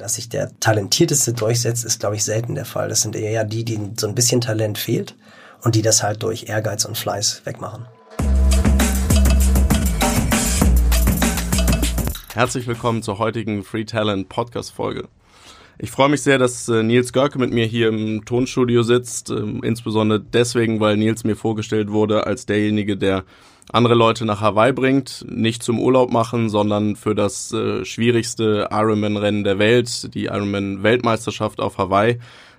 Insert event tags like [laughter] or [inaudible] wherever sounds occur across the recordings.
Dass sich der Talentierteste durchsetzt, ist, glaube ich, selten der Fall. Das sind eher die, die so ein bisschen Talent fehlt und die das halt durch Ehrgeiz und Fleiß wegmachen. Herzlich willkommen zur heutigen Free Talent Podcast Folge. Ich freue mich sehr, dass äh, Nils Görke mit mir hier im Tonstudio sitzt, ähm, insbesondere deswegen, weil Nils mir vorgestellt wurde als derjenige, der andere Leute nach Hawaii bringt, nicht zum Urlaub machen, sondern für das äh, schwierigste Ironman-Rennen der Welt, die Ironman-Weltmeisterschaft auf Hawaii.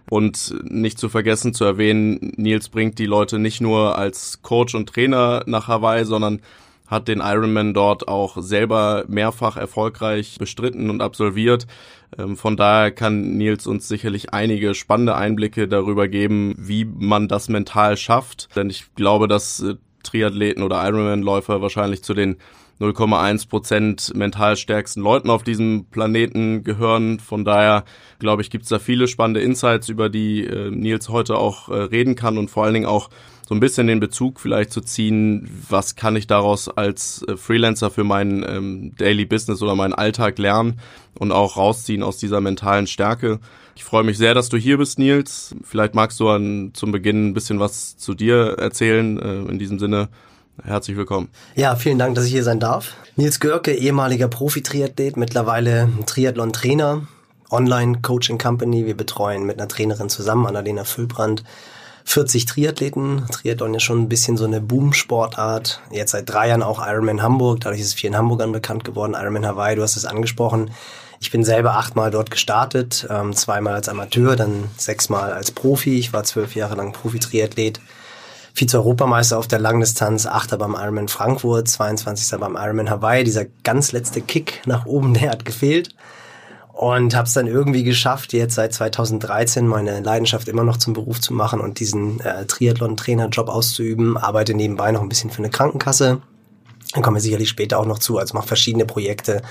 Und nicht zu vergessen zu erwähnen, Nils bringt die Leute nicht nur als Coach und Trainer nach Hawaii, sondern hat den Ironman dort auch selber mehrfach erfolgreich bestritten und absolviert. Ähm, von daher kann Nils uns sicherlich einige spannende Einblicke darüber geben, wie man das mental schafft. Denn ich glaube, dass äh, Triathleten oder Ironman-Läufer wahrscheinlich zu den 0,1 Prozent mental stärksten Leuten auf diesem Planeten gehören. Von daher, glaube ich, gibt es da viele spannende Insights, über die äh, Nils heute auch äh, reden kann und vor allen Dingen auch so ein bisschen den Bezug vielleicht zu ziehen, was kann ich daraus als äh, Freelancer für mein ähm, Daily Business oder meinen Alltag lernen und auch rausziehen aus dieser mentalen Stärke. Ich freue mich sehr, dass du hier bist, Nils. Vielleicht magst du an, zum Beginn ein bisschen was zu dir erzählen. Äh, in diesem Sinne, herzlich willkommen. Ja, vielen Dank, dass ich hier sein darf. Nils Görke, ehemaliger Profi-Triathlet, mittlerweile Triathlon-Trainer, Online-Coaching Company. Wir betreuen mit einer Trainerin zusammen, Annalena Füllbrand, 40 Triathleten. Triathlon ist schon ein bisschen so eine Boom-Sportart. Jetzt seit drei Jahren auch Ironman Hamburg. Dadurch ist es vielen Hamburgern bekannt geworden. Ironman Hawaii, du hast es angesprochen. Ich bin selber achtmal dort gestartet, ähm, zweimal als Amateur, dann sechsmal als Profi. Ich war zwölf Jahre lang Profi-Triathlet. Vize-Europameister auf der Langdistanz, Achter beim Ironman Frankfurt, 22. beim Ironman Hawaii. Dieser ganz letzte Kick nach oben, [laughs] der hat gefehlt und habe es dann irgendwie geschafft, jetzt seit 2013 meine Leidenschaft immer noch zum Beruf zu machen und diesen äh, Triathlon-Trainer-Job auszuüben. Arbeite nebenbei noch ein bisschen für eine Krankenkasse. Dann kommen wir sicherlich später auch noch zu. Also mache verschiedene Projekte.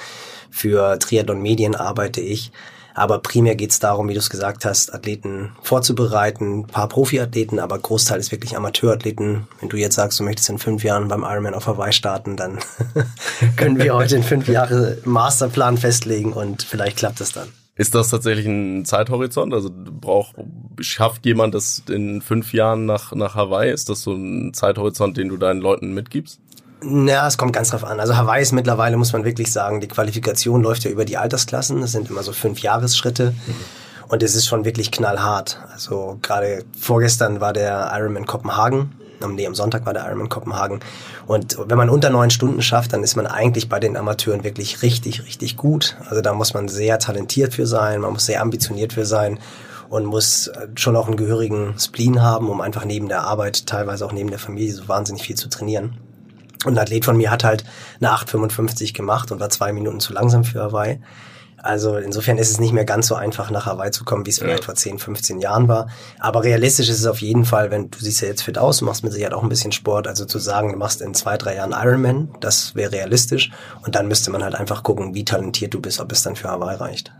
Für Triathlon-Medien arbeite ich. Aber primär geht es darum, wie du es gesagt hast, Athleten vorzubereiten, ein paar Profiathleten, aber Großteil ist wirklich Amateurathleten. Wenn du jetzt sagst, du möchtest in fünf Jahren beim Ironman auf Hawaii starten, dann [laughs] können wir heute in fünf Jahre Masterplan festlegen und vielleicht klappt es dann. Ist das tatsächlich ein Zeithorizont? Also braucht, schafft jemand das in fünf Jahren nach, nach Hawaii? Ist das so ein Zeithorizont, den du deinen Leuten mitgibst? Na, es kommt ganz drauf an. Also Hawaii ist mittlerweile, muss man wirklich sagen, die Qualifikation läuft ja über die Altersklassen. Das sind immer so fünf Jahresschritte. Mhm. Und es ist schon wirklich knallhart. Also gerade vorgestern war der Ironman Kopenhagen. Nee, am Sonntag war der Ironman Kopenhagen. Und wenn man unter neun Stunden schafft, dann ist man eigentlich bei den Amateuren wirklich richtig, richtig gut. Also da muss man sehr talentiert für sein, man muss sehr ambitioniert für sein und muss schon auch einen gehörigen Spleen haben, um einfach neben der Arbeit, teilweise auch neben der Familie so wahnsinnig viel zu trainieren. Und ein Athlet von mir hat halt eine 8,55 gemacht und war zwei Minuten zu langsam für Hawaii. Also insofern ist es nicht mehr ganz so einfach, nach Hawaii zu kommen, wie es ja. vielleicht vor 10, 15 Jahren war. Aber realistisch ist es auf jeden Fall, wenn du siehst ja jetzt fit aus, du machst mit Sicherheit auch ein bisschen Sport. Also zu sagen, du machst in zwei, drei Jahren Ironman, das wäre realistisch. Und dann müsste man halt einfach gucken, wie talentiert du bist, ob es dann für Hawaii reicht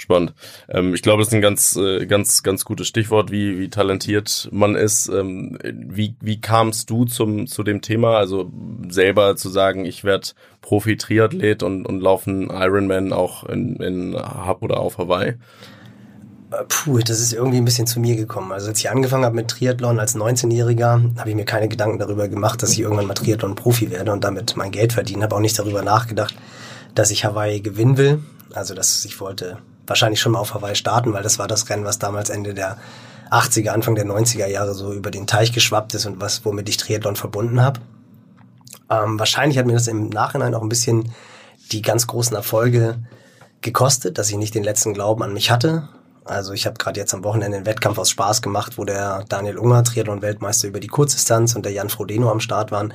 spannend. Ähm, ich glaube, das ist ein ganz, äh, ganz, ganz gutes Stichwort, wie, wie talentiert man ist. Ähm, wie, wie kamst du zum, zu dem Thema? Also selber zu sagen, ich werde Profi-Triathlet und, und laufen Ironman auch in, in Hub oder auf Hawaii? Äh, puh, das ist irgendwie ein bisschen zu mir gekommen. Also als ich angefangen habe mit Triathlon als 19-Jähriger, habe ich mir keine Gedanken darüber gemacht, dass ich irgendwann mal Triathlon-Profi werde und damit mein Geld verdiene. Habe auch nicht darüber nachgedacht, dass ich Hawaii gewinnen will. Also dass ich wollte wahrscheinlich schon mal auf Hawaii starten, weil das war das Rennen, was damals Ende der 80er, Anfang der 90er Jahre so über den Teich geschwappt ist und was, womit ich Triathlon verbunden habe. Ähm, wahrscheinlich hat mir das im Nachhinein auch ein bisschen die ganz großen Erfolge gekostet, dass ich nicht den letzten Glauben an mich hatte. Also ich habe gerade jetzt am Wochenende einen Wettkampf aus Spaß gemacht, wo der Daniel Unger, Triathlon-Weltmeister über die Kurzdistanz und der Jan Frodeno am Start waren.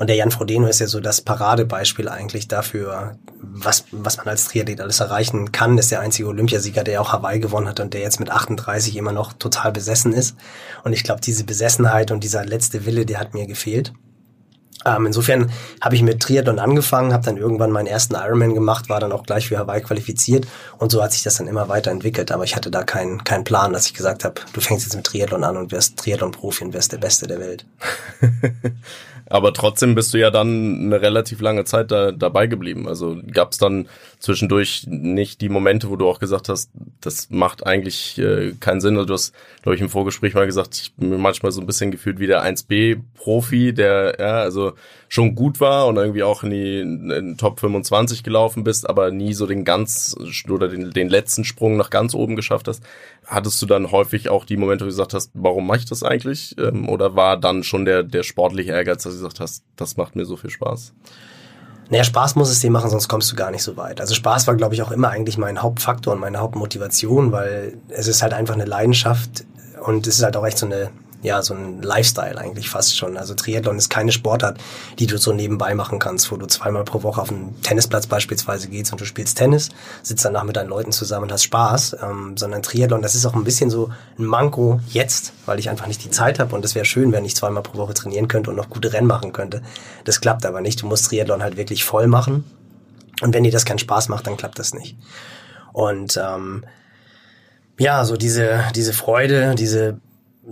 Und der Jan Frodeno ist ja so das Paradebeispiel eigentlich dafür, was, was man als Triathlet alles erreichen kann. Ist der einzige Olympiasieger, der auch Hawaii gewonnen hat und der jetzt mit 38 immer noch total besessen ist. Und ich glaube, diese Besessenheit und dieser letzte Wille, der hat mir gefehlt. Ähm, insofern habe ich mit Triathlon angefangen, habe dann irgendwann meinen ersten Ironman gemacht, war dann auch gleich für Hawaii qualifiziert und so hat sich das dann immer weiterentwickelt. Aber ich hatte da keinen keinen Plan, dass ich gesagt habe, du fängst jetzt mit Triathlon an und wirst Triathlon-Profi und wirst der Beste der Welt. [laughs] Aber trotzdem bist du ja dann eine relativ lange Zeit da, dabei geblieben. Also gab es dann zwischendurch nicht die Momente, wo du auch gesagt hast, das macht eigentlich äh, keinen Sinn. Also du hast, glaube ich, im Vorgespräch mal gesagt, ich bin manchmal so ein bisschen gefühlt wie der 1B-Profi, der ja also schon gut war und irgendwie auch in die in Top 25 gelaufen bist, aber nie so den ganz oder den, den letzten Sprung nach ganz oben geschafft hast. Hattest du dann häufig auch die Momente, wo du gesagt hast, warum mache ich das eigentlich? Ähm, oder war dann schon der, der sportliche Ehrgeiz, dass du gesagt hast, das macht mir so viel Spaß? Naja, Spaß muss es dir machen, sonst kommst du gar nicht so weit. Also Spaß war, glaube ich, auch immer eigentlich mein Hauptfaktor und meine Hauptmotivation, weil es ist halt einfach eine Leidenschaft und es ist halt auch echt so eine ja, so ein Lifestyle eigentlich fast schon. Also Triathlon ist keine Sportart, die du so nebenbei machen kannst, wo du zweimal pro Woche auf einen Tennisplatz beispielsweise gehst und du spielst Tennis, sitzt danach mit deinen Leuten zusammen und hast Spaß, ähm, sondern Triathlon, das ist auch ein bisschen so ein Manko jetzt, weil ich einfach nicht die Zeit habe und es wäre schön, wenn ich zweimal pro Woche trainieren könnte und noch gute Rennen machen könnte. Das klappt aber nicht. Du musst Triathlon halt wirklich voll machen und wenn dir das keinen Spaß macht, dann klappt das nicht. Und ähm, ja, so diese, diese Freude, diese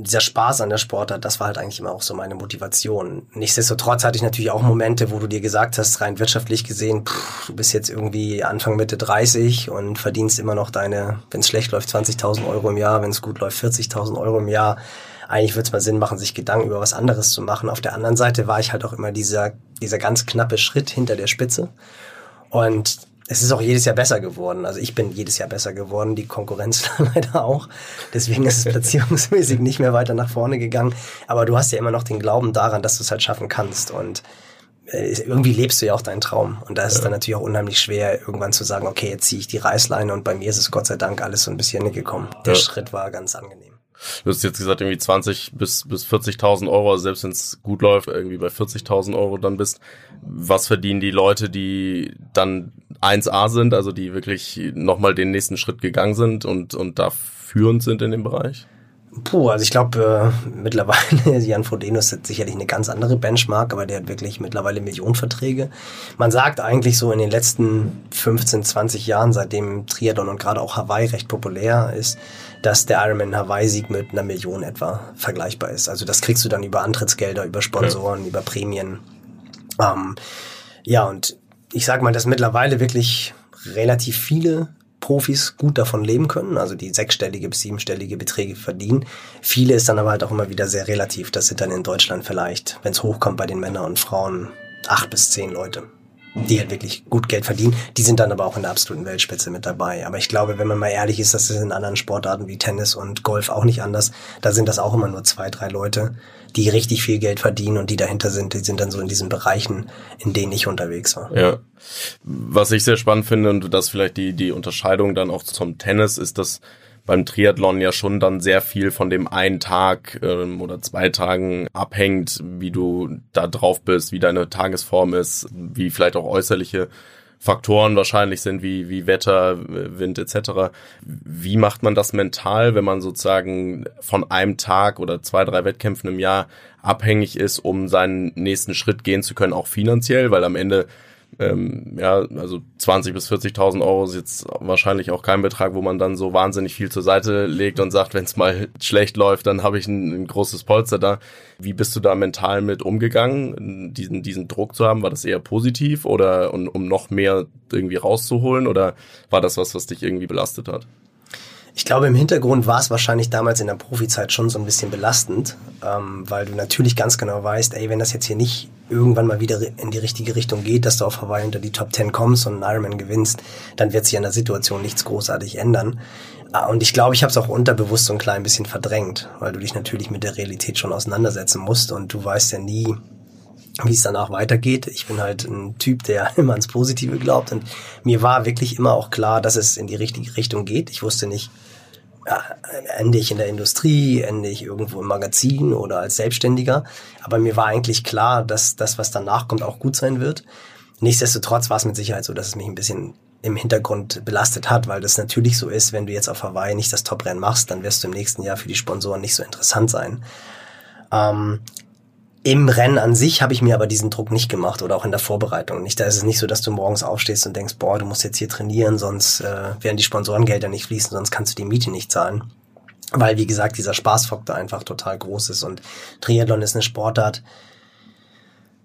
dieser Spaß an der Sportart, das war halt eigentlich immer auch so meine Motivation. Nichtsdestotrotz hatte ich natürlich auch Momente, wo du dir gesagt hast, rein wirtschaftlich gesehen, pff, du bist jetzt irgendwie Anfang Mitte 30 und verdienst immer noch deine, wenn es schlecht läuft, 20.000 Euro im Jahr, wenn es gut läuft, 40.000 Euro im Jahr. Eigentlich würde es mal Sinn machen, sich Gedanken über was anderes zu machen. Auf der anderen Seite war ich halt auch immer dieser, dieser ganz knappe Schritt hinter der Spitze. Und es ist auch jedes Jahr besser geworden. Also ich bin jedes Jahr besser geworden, die Konkurrenz [laughs] leider auch. Deswegen ist es [laughs] platzierungsmäßig nicht mehr weiter nach vorne gegangen. Aber du hast ja immer noch den Glauben daran, dass du es halt schaffen kannst. Und äh, irgendwie lebst du ja auch deinen Traum. Und da ist ja. es dann natürlich auch unheimlich schwer, irgendwann zu sagen, okay, jetzt ziehe ich die Reißleine und bei mir ist es Gott sei Dank alles so ein bisschen gekommen. Der ja. Schritt war ganz angenehm. Du hast jetzt gesagt, irgendwie 20 bis, bis 40.000 Euro, also selbst wenn es gut läuft, irgendwie bei 40.000 Euro dann bist. Was verdienen die Leute, die dann 1A sind, also die wirklich nochmal den nächsten Schritt gegangen sind und, und da führend sind in dem Bereich? Puh, also ich glaube, äh, mittlerweile, [laughs] Jan Frodeno hat sicherlich eine ganz andere Benchmark, aber der hat wirklich mittlerweile Millionenverträge. Man sagt eigentlich so in den letzten 15, 20 Jahren, seitdem Triathlon und gerade auch Hawaii recht populär ist, dass der Ironman Hawaii-Sieg mit einer Million etwa vergleichbar ist. Also das kriegst du dann über Antrittsgelder, über Sponsoren, okay. über Prämien. Ähm, ja, und ich sag mal, dass mittlerweile wirklich relativ viele Profis gut davon leben können, also die sechsstellige bis siebenstellige Beträge verdienen. Viele ist dann aber halt auch immer wieder sehr relativ. Das sind dann in Deutschland vielleicht, wenn es hochkommt bei den Männern und Frauen, acht bis zehn Leute, die halt wirklich gut Geld verdienen. Die sind dann aber auch in der absoluten Weltspitze mit dabei. Aber ich glaube, wenn man mal ehrlich ist, das ist in anderen Sportarten wie Tennis und Golf auch nicht anders. Da sind das auch immer nur zwei, drei Leute, die richtig viel Geld verdienen und die dahinter sind, die sind dann so in diesen Bereichen, in denen ich unterwegs war. Ja. Was ich sehr spannend finde und das vielleicht die, die Unterscheidung dann auch zum Tennis ist, dass beim Triathlon ja schon dann sehr viel von dem einen Tag ähm, oder zwei Tagen abhängt, wie du da drauf bist, wie deine Tagesform ist, wie vielleicht auch äußerliche Faktoren wahrscheinlich sind, wie, wie Wetter, Wind etc. Wie macht man das mental, wenn man sozusagen von einem Tag oder zwei, drei Wettkämpfen im Jahr abhängig ist, um seinen nächsten Schritt gehen zu können, auch finanziell, weil am Ende ähm, ja, also 20 bis 40.000 Euro ist jetzt wahrscheinlich auch kein Betrag, wo man dann so wahnsinnig viel zur Seite legt und sagt, wenn es mal schlecht läuft, dann habe ich ein, ein, großes Polster da. Wie bist du da mental mit umgegangen, diesen, diesen Druck zu haben? War das eher positiv oder um, um noch mehr irgendwie rauszuholen oder war das was, was dich irgendwie belastet hat? Ich glaube, im Hintergrund war es wahrscheinlich damals in der Profizeit schon so ein bisschen belastend, ähm, weil du natürlich ganz genau weißt, ey, wenn das jetzt hier nicht irgendwann mal wieder in die richtige Richtung geht, dass du auf Hawaii unter die Top 10 kommst und einen Ironman gewinnst, dann wird sich an der Situation nichts großartig ändern. Ah, und ich glaube, ich habe es auch unterbewusst so ein klein bisschen verdrängt, weil du dich natürlich mit der Realität schon auseinandersetzen musst und du weißt ja nie, wie es danach weitergeht. Ich bin halt ein Typ, der [laughs] immer ans Positive glaubt und mir war wirklich immer auch klar, dass es in die richtige Richtung geht. Ich wusste nicht, ende ich in der Industrie, ende ich irgendwo im Magazin oder als Selbstständiger. Aber mir war eigentlich klar, dass das, was danach kommt, auch gut sein wird. Nichtsdestotrotz war es mit Sicherheit so, dass es mich ein bisschen im Hintergrund belastet hat, weil das natürlich so ist, wenn du jetzt auf Hawaii nicht das Top-Rennen machst, dann wirst du im nächsten Jahr für die Sponsoren nicht so interessant sein. Ähm, Im Rennen an sich habe ich mir aber diesen Druck nicht gemacht oder auch in der Vorbereitung nicht. Da ist es nicht so, dass du morgens aufstehst und denkst, boah, du musst jetzt hier trainieren, sonst äh, werden die Sponsorengelder nicht fließen, sonst kannst du die Miete nicht zahlen. Weil, wie gesagt, dieser Spaßfaktor einfach total groß ist und Triathlon ist eine Sportart,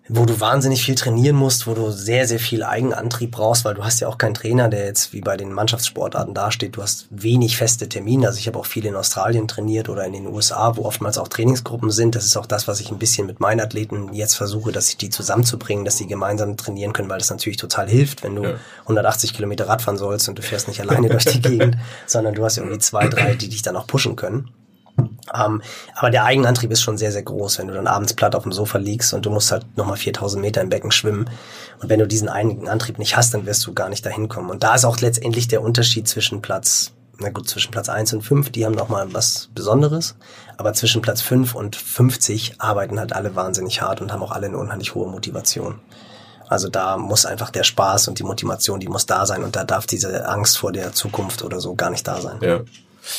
wo du wahnsinnig viel trainieren musst, wo du sehr, sehr viel Eigenantrieb brauchst, weil du hast ja auch keinen Trainer, der jetzt wie bei den Mannschaftssportarten dasteht. Du hast wenig feste Termine. Also ich habe auch viel in Australien trainiert oder in den USA, wo oftmals auch Trainingsgruppen sind. Das ist auch das, was ich ein bisschen mit meinen Athleten jetzt versuche, dass ich die zusammenzubringen, dass sie gemeinsam trainieren können, weil das natürlich total hilft, wenn du ja. 180 Kilometer Radfahren sollst und du fährst nicht alleine [laughs] durch die Gegend, sondern du hast irgendwie zwei, drei, die dich dann auch pushen können. Ähm, aber der Eigenantrieb ist schon sehr, sehr groß, wenn du dann abends platt auf dem Sofa liegst und du musst halt nochmal 4000 Meter im Becken schwimmen. Und wenn du diesen Eigenantrieb nicht hast, dann wirst du gar nicht dahin kommen. Und da ist auch letztendlich der Unterschied zwischen Platz, na gut, zwischen Platz 1 und 5, die haben nochmal was Besonderes. Aber zwischen Platz 5 und 50 arbeiten halt alle wahnsinnig hart und haben auch alle eine unheimlich hohe Motivation. Also da muss einfach der Spaß und die Motivation, die muss da sein und da darf diese Angst vor der Zukunft oder so gar nicht da sein. Ja.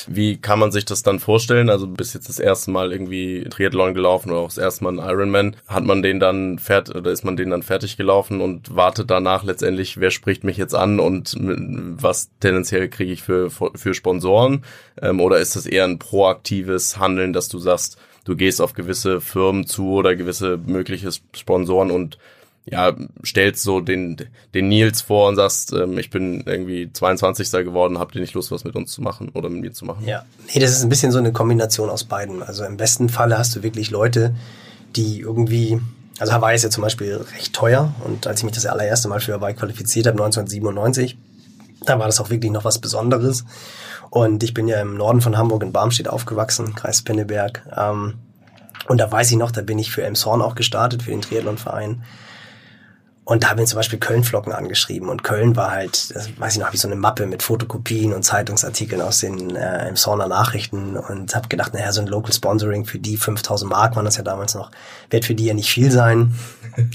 Wie kann man sich das dann vorstellen? Also bis jetzt das erste Mal irgendwie Triathlon gelaufen oder auch das erste Mal ein Ironman. Hat man den dann fertig oder ist man den dann fertig gelaufen und wartet danach letztendlich, wer spricht mich jetzt an und was tendenziell kriege ich für, für Sponsoren? Ähm, oder ist das eher ein proaktives Handeln, dass du sagst, du gehst auf gewisse Firmen zu oder gewisse mögliche Sponsoren und ja, stellst so den, den Nils vor und sagst, ähm, ich bin irgendwie 22. geworden, habt ihr nicht Lust, was mit uns zu machen oder mit mir zu machen? Ja, nee, das ist ein bisschen so eine Kombination aus beiden. Also im besten Falle hast du wirklich Leute, die irgendwie, also Hawaii ist ja zum Beispiel recht teuer und als ich mich das allererste Mal für Hawaii qualifiziert habe, 1997, da war das auch wirklich noch was Besonderes. Und ich bin ja im Norden von Hamburg in Barmstedt aufgewachsen, Kreis Pinneberg. Ähm, und da weiß ich noch, da bin ich für Elmshorn auch gestartet, für den Triathlonverein. Und da haben wir zum Beispiel Köln-Flocken angeschrieben. Und Köln war halt, weiß ich noch, habe ich so eine Mappe mit Fotokopien und Zeitungsartikeln aus den äh, im Sauna Nachrichten und habe gedacht, naja, so ein Local Sponsoring für die 5000 Mark waren das ja damals noch, wird für die ja nicht viel sein.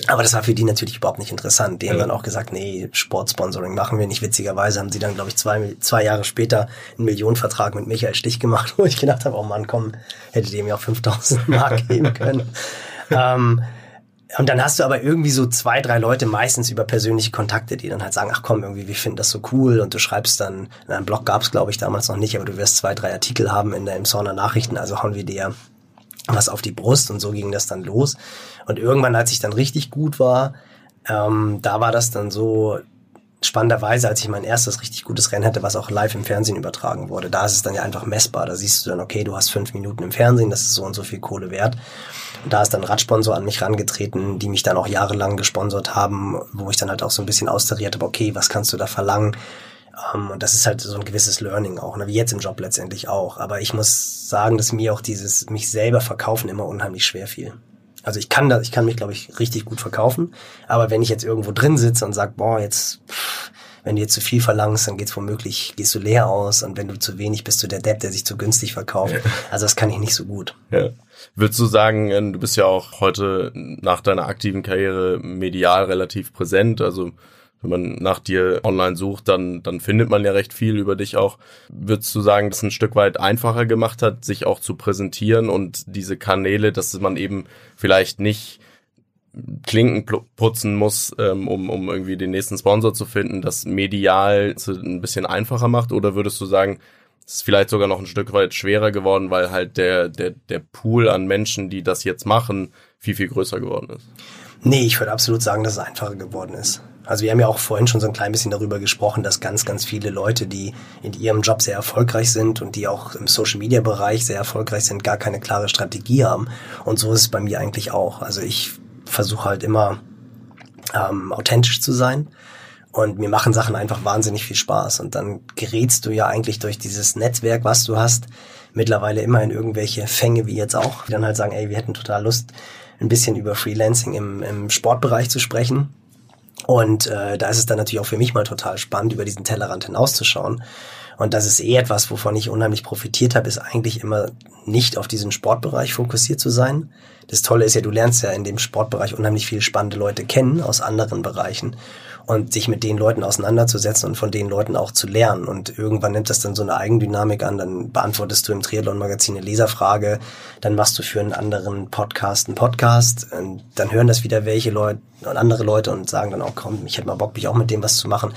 Aber das war für die natürlich überhaupt nicht interessant. Die ja. haben dann auch gesagt, nee, Sportsponsoring machen wir nicht. Witzigerweise haben sie dann, glaube ich, zwei, zwei Jahre später einen Millionenvertrag mit Michael Stich gemacht, [laughs] wo ich gedacht habe, oh Mann, komm, hättet ihr mir auch 5000 Mark geben können. [laughs] ähm, und dann hast du aber irgendwie so zwei, drei Leute meistens über persönliche Kontakte, die dann halt sagen, ach komm, irgendwie, wir finden das so cool und du schreibst dann, in einem Blog gab es glaube ich damals noch nicht, aber du wirst zwei, drei Artikel haben in der Emsonner Nachrichten, also hauen wir dir was auf die Brust und so ging das dann los. Und irgendwann, als ich dann richtig gut war, ähm, da war das dann so, spannenderweise, als ich mein erstes richtig gutes Rennen hatte, was auch live im Fernsehen übertragen wurde, da ist es dann ja einfach messbar. Da siehst du dann, okay, du hast fünf Minuten im Fernsehen, das ist so und so viel Kohle wert. Und da ist dann Radsponsor an mich rangetreten, die mich dann auch jahrelang gesponsert haben, wo ich dann halt auch so ein bisschen austariert habe, okay, was kannst du da verlangen? Ähm, und das ist halt so ein gewisses Learning auch, ne? wie jetzt im Job letztendlich auch. Aber ich muss sagen, dass mir auch dieses mich selber verkaufen immer unheimlich schwer fiel. Also ich kann das, ich kann mich, glaube ich, richtig gut verkaufen. Aber wenn ich jetzt irgendwo drin sitze und sag, boah, jetzt, wenn du jetzt zu viel verlangst, dann geht's womöglich, gehst du leer aus und wenn du zu wenig bist du der Depp, der sich zu günstig verkauft. Also das kann ich nicht so gut. Ja. Würdest du sagen, äh, du bist ja auch heute nach deiner aktiven Karriere medial relativ präsent, also wenn man nach dir online sucht, dann, dann findet man ja recht viel über dich auch. Würdest du sagen, dass es ein Stück weit einfacher gemacht hat, sich auch zu präsentieren und diese Kanäle, dass man eben vielleicht nicht Klinken putzen muss, ähm, um, um irgendwie den nächsten Sponsor zu finden, das medial ein bisschen einfacher macht? Oder würdest du sagen, es ist vielleicht sogar noch ein Stück weit schwerer geworden, weil halt der, der, der Pool an Menschen, die das jetzt machen, viel, viel größer geworden ist? Nee, ich würde absolut sagen, dass es einfacher geworden ist. Also wir haben ja auch vorhin schon so ein klein bisschen darüber gesprochen, dass ganz, ganz viele Leute, die in ihrem Job sehr erfolgreich sind und die auch im Social-Media-Bereich sehr erfolgreich sind, gar keine klare Strategie haben. Und so ist es bei mir eigentlich auch. Also ich versuche halt immer ähm, authentisch zu sein. Und mir machen Sachen einfach wahnsinnig viel Spaß. Und dann gerätst du ja eigentlich durch dieses Netzwerk, was du hast, mittlerweile immer in irgendwelche Fänge wie jetzt auch, die dann halt sagen, ey, wir hätten total Lust, ein bisschen über Freelancing im, im Sportbereich zu sprechen. Und äh, da ist es dann natürlich auch für mich mal total spannend, über diesen Tellerrand hinauszuschauen. Und das ist eh etwas, wovon ich unheimlich profitiert habe, ist eigentlich immer nicht auf diesen Sportbereich fokussiert zu sein. Das Tolle ist ja, du lernst ja in dem Sportbereich unheimlich viele spannende Leute kennen aus anderen Bereichen. Und sich mit den Leuten auseinanderzusetzen und von den Leuten auch zu lernen. Und irgendwann nimmt das dann so eine Eigendynamik an, dann beantwortest du im Triathlon-Magazin eine Leserfrage, dann machst du für einen anderen Podcast einen Podcast, und dann hören das wieder welche Leute und andere Leute und sagen dann auch, komm, ich hätte mal Bock, mich auch mit dem was zu machen.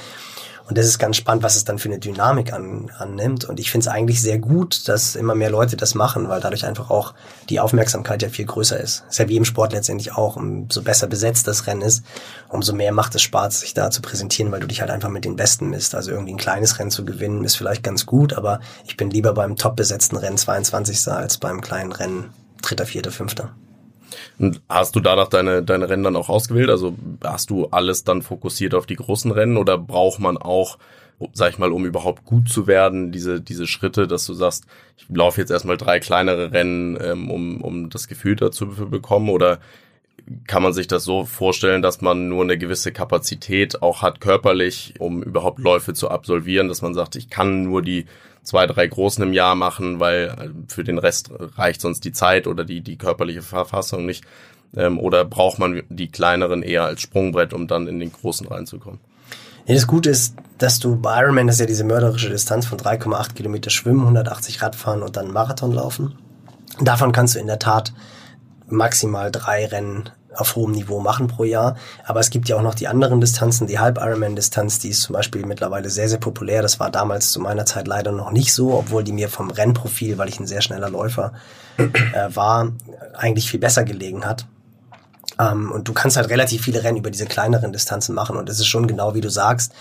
Und das ist ganz spannend, was es dann für eine Dynamik an, annimmt. Und ich finde es eigentlich sehr gut, dass immer mehr Leute das machen, weil dadurch einfach auch die Aufmerksamkeit ja viel größer ist. Ist ja wie im Sport letztendlich auch. Umso besser besetzt das Rennen ist, umso mehr macht es Spaß, sich da zu präsentieren, weil du dich halt einfach mit den Besten misst. Also irgendwie ein kleines Rennen zu gewinnen, ist vielleicht ganz gut, aber ich bin lieber beim top besetzten Rennen 22. als beim kleinen Rennen dritter, vierter, fünfter. Und hast du danach deine, deine Rennen dann auch ausgewählt? Also hast du alles dann fokussiert auf die großen Rennen oder braucht man auch, sag ich mal, um überhaupt gut zu werden, diese, diese Schritte, dass du sagst, ich laufe jetzt erstmal drei kleinere Rennen, ähm, um, um das Gefühl dazu zu bekommen? Oder kann man sich das so vorstellen, dass man nur eine gewisse Kapazität auch hat körperlich, um überhaupt Läufe zu absolvieren, dass man sagt, ich kann nur die zwei, drei großen im Jahr machen, weil äh, für den Rest reicht sonst die Zeit oder die, die körperliche Verfassung nicht. Ähm, oder braucht man die kleineren eher als Sprungbrett, um dann in den großen reinzukommen? Ja, das Gute ist, dass du bei Ironman, das ist ja diese mörderische Distanz von 3,8 Kilometer schwimmen, 180 Radfahren und dann Marathon laufen. Davon kannst du in der Tat maximal drei Rennen auf hohem Niveau machen pro Jahr. Aber es gibt ja auch noch die anderen Distanzen, die Halb-Ironman-Distanz, die ist zum Beispiel mittlerweile sehr, sehr populär. Das war damals zu meiner Zeit leider noch nicht so, obwohl die mir vom Rennprofil, weil ich ein sehr schneller Läufer äh, war, eigentlich viel besser gelegen hat. Ähm, und du kannst halt relativ viele Rennen über diese kleineren Distanzen machen. Und es ist schon genau wie du sagst,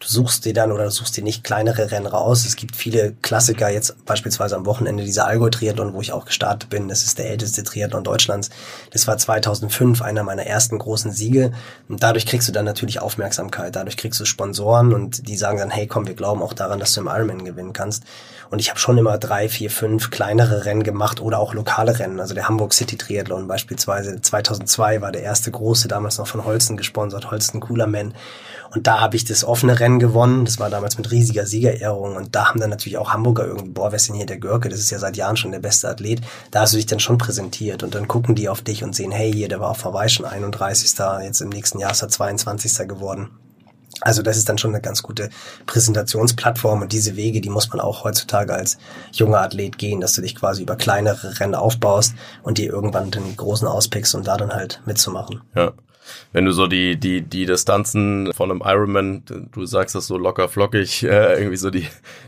du suchst dir dann oder du suchst dir nicht kleinere Rennen raus. Es gibt viele Klassiker, jetzt beispielsweise am Wochenende dieser Allgäu-Triathlon, wo ich auch gestartet bin. Das ist der älteste Triathlon Deutschlands. Das war 2005 einer meiner ersten großen Siege. Und dadurch kriegst du dann natürlich Aufmerksamkeit. Dadurch kriegst du Sponsoren und die sagen dann, hey komm, wir glauben auch daran, dass du im Ironman gewinnen kannst. Und ich habe schon immer drei, vier, fünf kleinere Rennen gemacht oder auch lokale Rennen. Also der Hamburg City Triathlon beispielsweise 2002 war der erste große, damals noch von Holsten gesponsert, Holsten Cooler Man. Und da habe ich das offene Rennen gewonnen. Das war damals mit riesiger Siegerehrung. Und da haben dann natürlich auch Hamburger irgendwie, boah, wer ist denn hier der Görke? Das ist ja seit Jahren schon der beste Athlet. Da hast du dich dann schon präsentiert. Und dann gucken die auf dich und sehen, hey, hier, der war auf Hawaii schon 31. Jetzt im nächsten Jahr ist er 22. geworden. Also das ist dann schon eine ganz gute Präsentationsplattform und diese Wege, die muss man auch heutzutage als junger Athlet gehen, dass du dich quasi über kleinere Rennen aufbaust und dir irgendwann den großen auspickst, um da dann halt mitzumachen. Ja wenn du so die, die, die Distanzen von einem Ironman, du sagst das so locker flockig, [laughs] äh, irgendwie so die,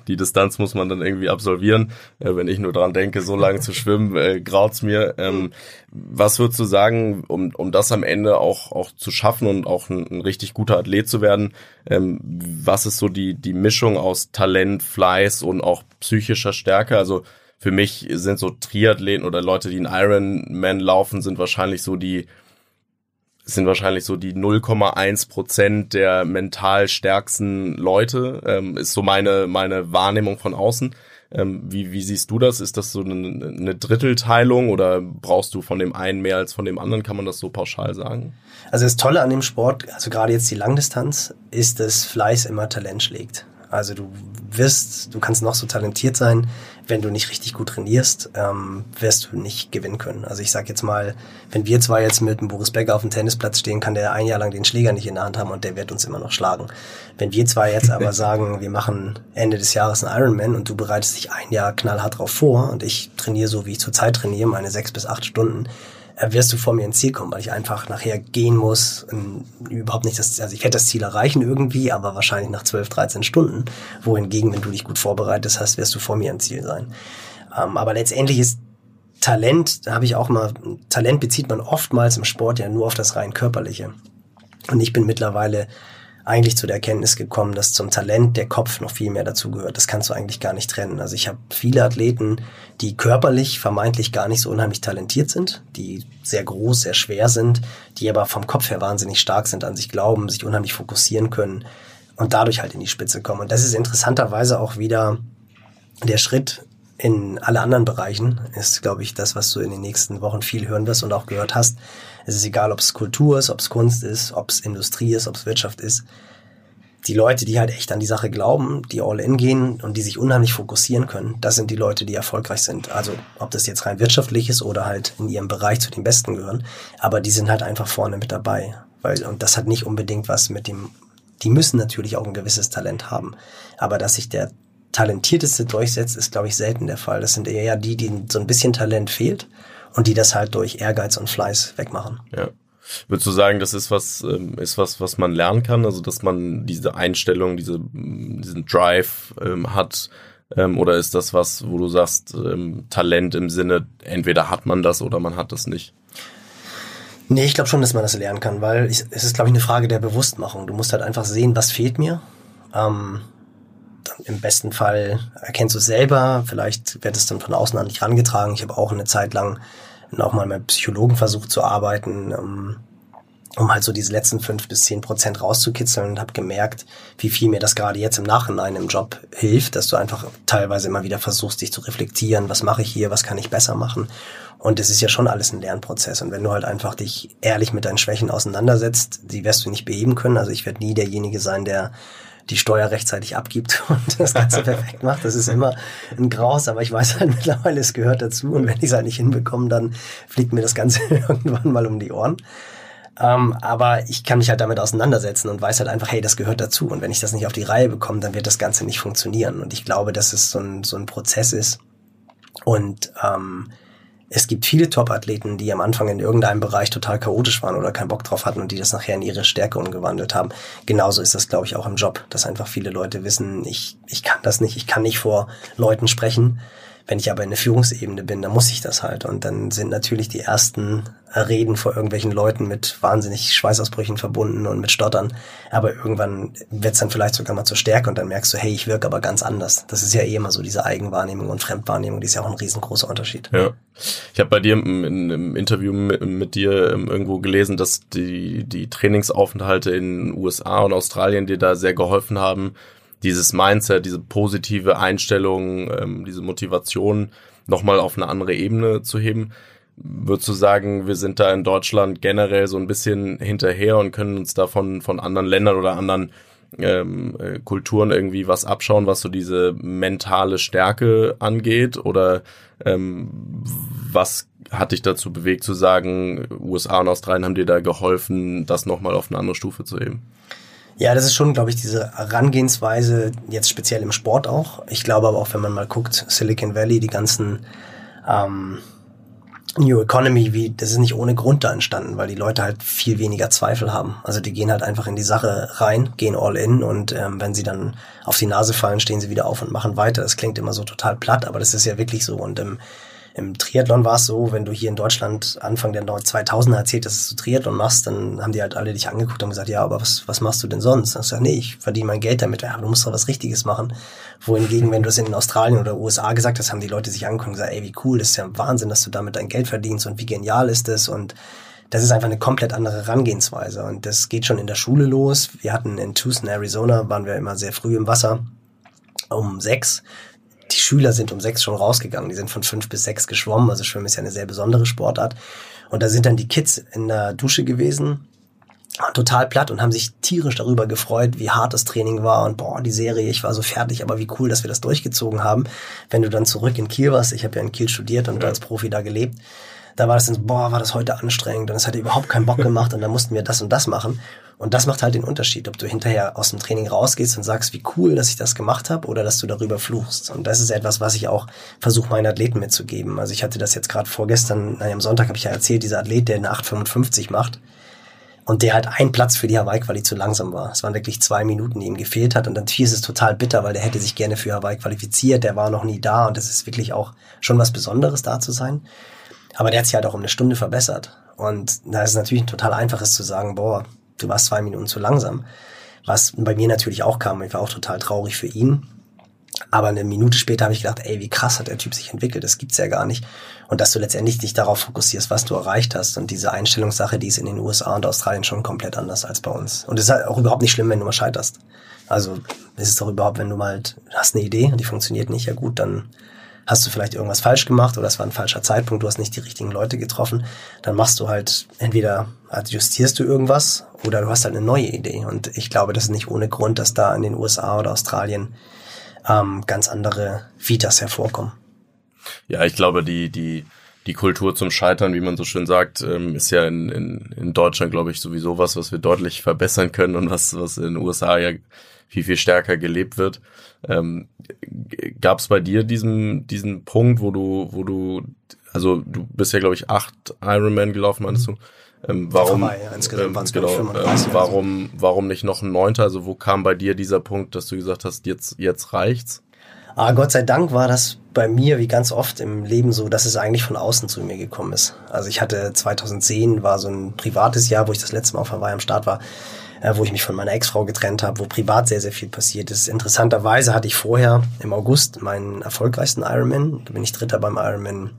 die Distanz muss man dann irgendwie absolvieren. Äh, wenn ich nur dran denke, so lange zu schwimmen, [laughs] äh, graut's mir. Ähm, was würdest du sagen, um, um das am Ende auch, auch zu schaffen und auch ein, ein richtig guter Athlet zu werden? Ähm, was ist so die, die Mischung aus Talent, Fleiß und auch psychischer Stärke? Also für mich sind so Triathleten oder Leute, die einen Ironman laufen, sind wahrscheinlich so die, sind wahrscheinlich so die 0,1 Prozent der mental stärksten Leute, ähm, ist so meine, meine Wahrnehmung von außen. Ähm, wie, wie siehst du das? Ist das so eine, eine Drittelteilung oder brauchst du von dem einen mehr als von dem anderen? Kann man das so pauschal sagen? Also das Tolle an dem Sport, also gerade jetzt die Langdistanz, ist, dass Fleiß immer Talent schlägt. Also du wirst, du kannst noch so talentiert sein, wenn du nicht richtig gut trainierst, ähm, wirst du nicht gewinnen können. Also ich sag jetzt mal, wenn wir zwei jetzt mit dem Boris Becker auf dem Tennisplatz stehen, kann der ein Jahr lang den Schläger nicht in der Hand haben und der wird uns immer noch schlagen. Wenn wir zwei jetzt aber [laughs] sagen, wir machen Ende des Jahres einen Ironman und du bereitest dich ein Jahr knallhart drauf vor und ich trainiere so, wie ich zurzeit trainiere, meine sechs bis acht Stunden, wirst du vor mir ins Ziel kommen, weil ich einfach nachher gehen muss. Überhaupt nicht das, also ich werde das Ziel erreichen irgendwie, aber wahrscheinlich nach 12, 13 Stunden. Wohingegen, wenn du dich gut vorbereitet hast, wirst du vor mir im Ziel sein. Ähm, aber letztendlich ist Talent, da habe ich auch mal, Talent bezieht man oftmals im Sport ja nur auf das rein körperliche. Und ich bin mittlerweile eigentlich zu der Erkenntnis gekommen, dass zum Talent der Kopf noch viel mehr dazugehört. Das kannst du eigentlich gar nicht trennen. Also ich habe viele Athleten, die körperlich vermeintlich gar nicht so unheimlich talentiert sind, die sehr groß, sehr schwer sind, die aber vom Kopf her wahnsinnig stark sind, an sich glauben, sich unheimlich fokussieren können und dadurch halt in die Spitze kommen. Und das ist interessanterweise auch wieder der Schritt in alle anderen Bereichen ist, glaube ich, das, was du in den nächsten Wochen viel hören wirst und auch gehört hast. Es ist egal, ob es Kultur ist, ob es Kunst ist, ob es Industrie ist, ob es Wirtschaft ist. Die Leute, die halt echt an die Sache glauben, die all in gehen und die sich unheimlich fokussieren können, das sind die Leute, die erfolgreich sind. Also ob das jetzt rein wirtschaftlich ist oder halt in ihrem Bereich zu den Besten gehören, aber die sind halt einfach vorne mit dabei. Weil, und das hat nicht unbedingt was mit dem die müssen natürlich auch ein gewisses Talent haben. Aber dass sich der talentierteste durchsetzt, ist, glaube ich, selten der Fall. Das sind eher die, die so ein bisschen Talent fehlt und die das halt durch Ehrgeiz und Fleiß wegmachen. Ja. Würdest du sagen, das ist was, ähm, ist was, was man lernen kann? Also, dass man diese Einstellung, diese, diesen Drive ähm, hat? Ähm, oder ist das was, wo du sagst, ähm, Talent im Sinne, entweder hat man das oder man hat das nicht? Nee, ich glaube schon, dass man das lernen kann, weil ich, es ist, glaube ich, eine Frage der Bewusstmachung. Du musst halt einfach sehen, was fehlt mir. Ähm, Im besten Fall erkennst du es selber, vielleicht wird es dann von außen an dich rangetragen. Ich habe auch eine Zeit lang noch mal mit Psychologen versucht zu arbeiten, um, um halt so diese letzten fünf bis zehn Prozent rauszukitzeln und habe gemerkt, wie viel mir das gerade jetzt im Nachhinein im Job hilft, dass du einfach teilweise immer wieder versuchst, dich zu reflektieren, was mache ich hier, was kann ich besser machen und es ist ja schon alles ein Lernprozess. Und wenn du halt einfach dich ehrlich mit deinen Schwächen auseinandersetzt, die wirst du nicht beheben können. Also ich werde nie derjenige sein, der die Steuer rechtzeitig abgibt [laughs] und das Ganze perfekt macht. Das ist immer ein Graus, aber ich weiß halt [laughs] mittlerweile, es gehört dazu. Und wenn ich es halt nicht hinbekomme, dann fliegt mir das Ganze [laughs] irgendwann mal um die Ohren. Ähm, aber ich kann mich halt damit auseinandersetzen und weiß halt einfach, hey, das gehört dazu. Und wenn ich das nicht auf die Reihe bekomme, dann wird das Ganze nicht funktionieren. Und ich glaube, dass es so ein, so ein Prozess ist. Und ähm, es gibt viele Top-Athleten, die am Anfang in irgendeinem Bereich total chaotisch waren oder keinen Bock drauf hatten und die das nachher in ihre Stärke umgewandelt haben. Genauso ist das, glaube ich, auch im Job, dass einfach viele Leute wissen, ich, ich kann das nicht, ich kann nicht vor Leuten sprechen wenn ich aber in der Führungsebene bin, dann muss ich das halt. Und dann sind natürlich die ersten Reden vor irgendwelchen Leuten mit wahnsinnig Schweißausbrüchen verbunden und mit Stottern. Aber irgendwann wird es dann vielleicht sogar mal zur Stärke und dann merkst du, hey, ich wirke aber ganz anders. Das ist ja eh immer so diese Eigenwahrnehmung und Fremdwahrnehmung, die ist ja auch ein riesengroßer Unterschied. Ja. Ich habe bei dir im, im Interview mit, mit, dir ähm, irgendwo gelesen, dass die, die Trainingsaufenthalte in USA und Australien dir da sehr geholfen haben, dieses Mindset, diese positive Einstellung, ähm, diese Motivation nochmal auf eine andere Ebene zu heben. Würdest du sagen, wir sind da in Deutschland generell so ein bisschen hinterher und können uns da von, von anderen Ländern oder anderen ähm, äh, Kulturen irgendwie was abschauen, was so diese mentale Stärke angeht? Oder ähm, was hat dich dazu bewegt zu sagen, USA und Australien haben dir da geholfen, das nochmal auf eine andere Stufe zu heben? Ja, das ist schon, glaube ich, diese Herangehensweise, jetzt speziell im Sport auch. Ich glaube aber auch, wenn man mal guckt, Silicon Valley, die ganzen ähm, New Economy, wie, das ist nicht ohne Grund da entstanden, weil die Leute halt viel weniger Zweifel haben. Also die gehen halt einfach in die Sache rein, gehen all in und ähm, wenn sie dann auf die Nase fallen, stehen sie wieder auf und machen weiter. Das klingt immer so total platt, aber das ist ja wirklich so. Und im im Triathlon war es so, wenn du hier in Deutschland Anfang der 2000er erzählt, dass du Triathlon machst, dann haben die halt alle dich angeguckt und gesagt, ja, aber was, was machst du denn sonst? Dann sagst du, nee, ich verdiene mein Geld damit. Ja, du musst doch was Richtiges machen. Wohingegen, wenn du es in Australien oder USA gesagt hast, haben die Leute sich angeguckt und gesagt, ey, wie cool, das ist ja Wahnsinn, dass du damit dein Geld verdienst und wie genial ist das und das ist einfach eine komplett andere Herangehensweise und das geht schon in der Schule los. Wir hatten in Tucson, Arizona, waren wir immer sehr früh im Wasser um sechs die Schüler sind um sechs schon rausgegangen. Die sind von fünf bis sechs geschwommen. Also Schwimmen ist ja eine sehr besondere Sportart. Und da sind dann die Kids in der Dusche gewesen, total platt und haben sich tierisch darüber gefreut, wie hart das Training war und boah, die Serie, ich war so fertig, aber wie cool, dass wir das durchgezogen haben. Wenn du dann zurück in Kiel warst, ich habe ja in Kiel studiert und ja. als Profi da gelebt, da war das dann boah, war das heute anstrengend und es hatte überhaupt keinen Bock gemacht und dann mussten wir das und das machen. Und das macht halt den Unterschied, ob du hinterher aus dem Training rausgehst und sagst, wie cool, dass ich das gemacht habe, oder dass du darüber fluchst. Und das ist etwas, was ich auch versuche, meinen Athleten mitzugeben. Also ich hatte das jetzt gerade vorgestern, naja, am Sonntag habe ich ja erzählt, dieser Athlet, der eine 8,55 macht und der halt ein Platz für die Hawaii-Quali zu langsam war. Es waren wirklich zwei Minuten, die ihm gefehlt hat. Und dann ist es total bitter, weil der hätte sich gerne für Hawaii qualifiziert, der war noch nie da und es ist wirklich auch schon was Besonderes, da zu sein. Aber der hat sich halt auch um eine Stunde verbessert. Und da ist es natürlich ein total einfaches zu sagen, boah, du warst zwei Minuten zu langsam. Was bei mir natürlich auch kam. Ich war auch total traurig für ihn. Aber eine Minute später habe ich gedacht, ey, wie krass hat der Typ sich entwickelt, das gibt's ja gar nicht. Und dass du letztendlich dich darauf fokussierst, was du erreicht hast. Und diese Einstellungssache, die ist in den USA und Australien schon komplett anders als bei uns. Und es ist halt auch überhaupt nicht schlimm, wenn du mal scheiterst. Also es ist doch überhaupt, wenn du mal halt, hast eine Idee und die funktioniert nicht, ja gut, dann hast du vielleicht irgendwas falsch gemacht oder es war ein falscher Zeitpunkt, du hast nicht die richtigen Leute getroffen, dann machst du halt entweder adjustierst du irgendwas oder du hast halt eine neue Idee. Und ich glaube, das ist nicht ohne Grund, dass da in den USA oder Australien ähm, ganz andere Vitas hervorkommen. Ja, ich glaube, die, die, die Kultur zum Scheitern, wie man so schön sagt, ähm, ist ja in, in, in Deutschland, glaube ich, sowieso was, was wir deutlich verbessern können und was, was in den USA ja viel, viel stärker gelebt wird. Ähm, Gab es bei dir diesen, diesen Punkt, wo du, wo du, also du bist ja, glaube ich, acht Ironman gelaufen, meinst du? Ähm, warum, vorbei, ja, insgesamt ähm, genau, ähm, warum, warum nicht noch ein Neunter? Also wo kam bei dir dieser Punkt, dass du gesagt hast, jetzt, jetzt reicht's? Aber Gott sei Dank war das bei mir wie ganz oft im Leben so, dass es eigentlich von außen zu mir gekommen ist. Also ich hatte 2010 war so ein privates Jahr, wo ich das letzte Mal auf Hawaii am Start war, äh, wo ich mich von meiner Ex-Frau getrennt habe, wo privat sehr, sehr viel passiert ist. Interessanterweise hatte ich vorher im August meinen erfolgreichsten Ironman. Da bin ich Dritter beim Ironman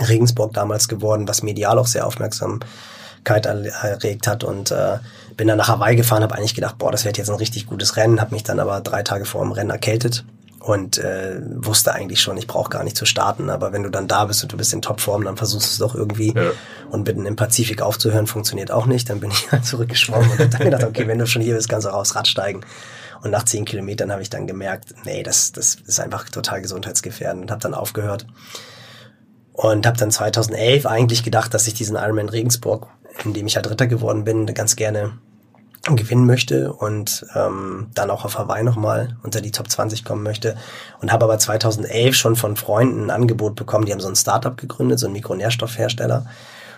Regensburg damals geworden, was medial auch sehr Aufmerksamkeit erregt hat und äh, bin dann nach Hawaii gefahren, habe eigentlich gedacht, boah, das wird jetzt ein richtig gutes Rennen, habe mich dann aber drei Tage vor dem Rennen erkältet und äh, wusste eigentlich schon, ich brauche gar nicht zu starten. Aber wenn du dann da bist und du bist in Topform, dann versuchst du es doch irgendwie. Ja. Und bitten im Pazifik aufzuhören, funktioniert auch nicht. Dann bin ich [laughs] halt zurückgeschwommen und dann gedacht, okay, wenn du schon hier bist, kannst du auch aufs Rad steigen. Und nach zehn Kilometern habe ich dann gemerkt, nee, das, das ist einfach total gesundheitsgefährdend und habe dann aufgehört. Und habe dann 2011 eigentlich gedacht, dass ich diesen Ironman Regensburg, in dem ich ja Dritter geworden bin, ganz gerne gewinnen möchte und ähm, dann auch auf Hawaii nochmal unter die Top 20 kommen möchte. Und habe aber 2011 schon von Freunden ein Angebot bekommen, die haben so ein Startup gegründet, so ein Mikronährstoffhersteller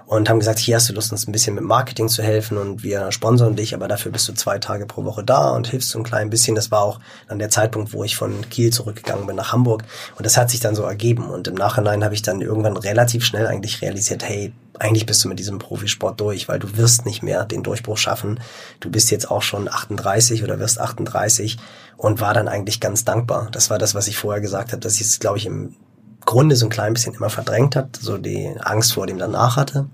und haben gesagt, hier hast du Lust, uns ein bisschen mit Marketing zu helfen und wir sponsern dich, aber dafür bist du zwei Tage pro Woche da und hilfst so ein klein bisschen. Das war auch dann der Zeitpunkt, wo ich von Kiel zurückgegangen bin nach Hamburg und das hat sich dann so ergeben und im Nachhinein habe ich dann irgendwann relativ schnell eigentlich realisiert, hey, eigentlich bist du mit diesem Profisport durch, weil du wirst nicht mehr den Durchbruch schaffen. Du bist jetzt auch schon 38 oder wirst 38 und war dann eigentlich ganz dankbar. Das war das, was ich vorher gesagt habe, dass ich es, glaube ich, im Grunde so ein klein bisschen immer verdrängt hat, so die Angst vor dem danach hatte.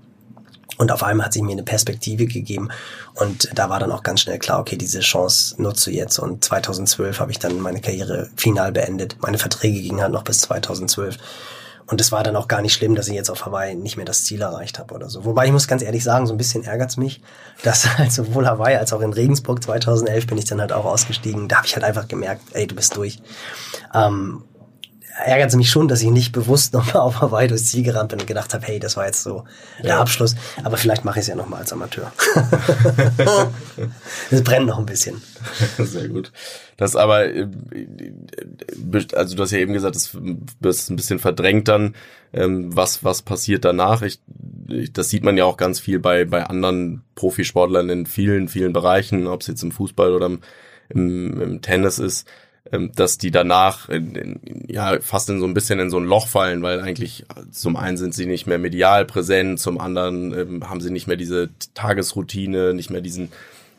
Und auf einmal hat sich mir eine Perspektive gegeben und da war dann auch ganz schnell klar, okay, diese Chance nutze jetzt. Und 2012 habe ich dann meine Karriere final beendet. Meine Verträge gingen halt noch bis 2012. Und es war dann auch gar nicht schlimm, dass ich jetzt auf Hawaii nicht mehr das Ziel erreicht habe oder so. Wobei ich muss ganz ehrlich sagen, so ein bisschen ärgert's mich, dass [laughs] halt sowohl Hawaii als auch in Regensburg 2011 bin ich dann halt auch ausgestiegen. Da habe ich halt einfach gemerkt, ey, du bist durch. Ähm, ärgert es mich schon, dass ich nicht bewusst [laughs] nochmal auf Hawaii durchs Ziel gerannt bin und gedacht habe, hey, das war jetzt so der ja. Abschluss. Aber vielleicht mache ich es ja nochmal als Amateur. [laughs] Es brennt noch ein bisschen. [laughs] Sehr gut. Das aber, äh, also du hast ja eben gesagt, das ist ein bisschen verdrängt dann, ähm, was, was passiert danach. Ich, das sieht man ja auch ganz viel bei, bei anderen Profisportlern in vielen, vielen Bereichen, ob es jetzt im Fußball oder im, im, im Tennis ist dass die danach in, in, ja fast in so ein bisschen in so ein Loch fallen, weil eigentlich zum einen sind sie nicht mehr medial präsent, zum anderen ähm, haben sie nicht mehr diese Tagesroutine, nicht mehr diesen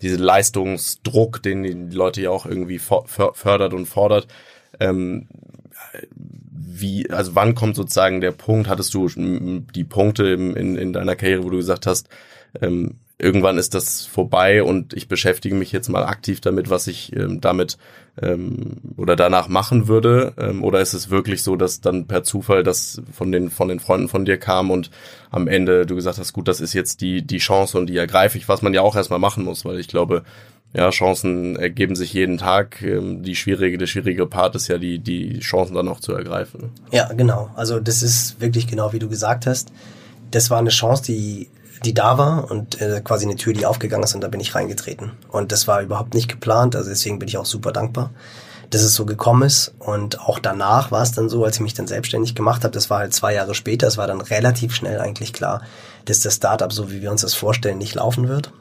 diesen Leistungsdruck, den die Leute ja auch irgendwie fördert und fordert. Ähm, wie, also wann kommt sozusagen der Punkt, hattest du die Punkte in, in deiner Karriere, wo du gesagt hast, ähm, irgendwann ist das vorbei und ich beschäftige mich jetzt mal aktiv damit, was ich ähm, damit ähm, oder danach machen würde? Ähm, oder ist es wirklich so, dass dann per Zufall das von den von den Freunden von dir kam und am Ende du gesagt hast, gut, das ist jetzt die die Chance und die ergreife ich, was man ja auch erstmal machen muss, weil ich glaube, ja, Chancen ergeben sich jeden Tag. Ähm, die schwierige, der schwierige Part ist ja die die Chancen dann auch zu ergreifen. Ja, genau. Also das ist wirklich genau wie du gesagt hast. Das war eine Chance, die die da war und äh, quasi eine Tür, die aufgegangen ist und da bin ich reingetreten. Und das war überhaupt nicht geplant, also deswegen bin ich auch super dankbar, dass es so gekommen ist. Und auch danach war es dann so, als ich mich dann selbstständig gemacht habe, das war halt zwei Jahre später, es war dann relativ schnell eigentlich klar, dass das Startup, so wie wir uns das vorstellen, nicht laufen wird.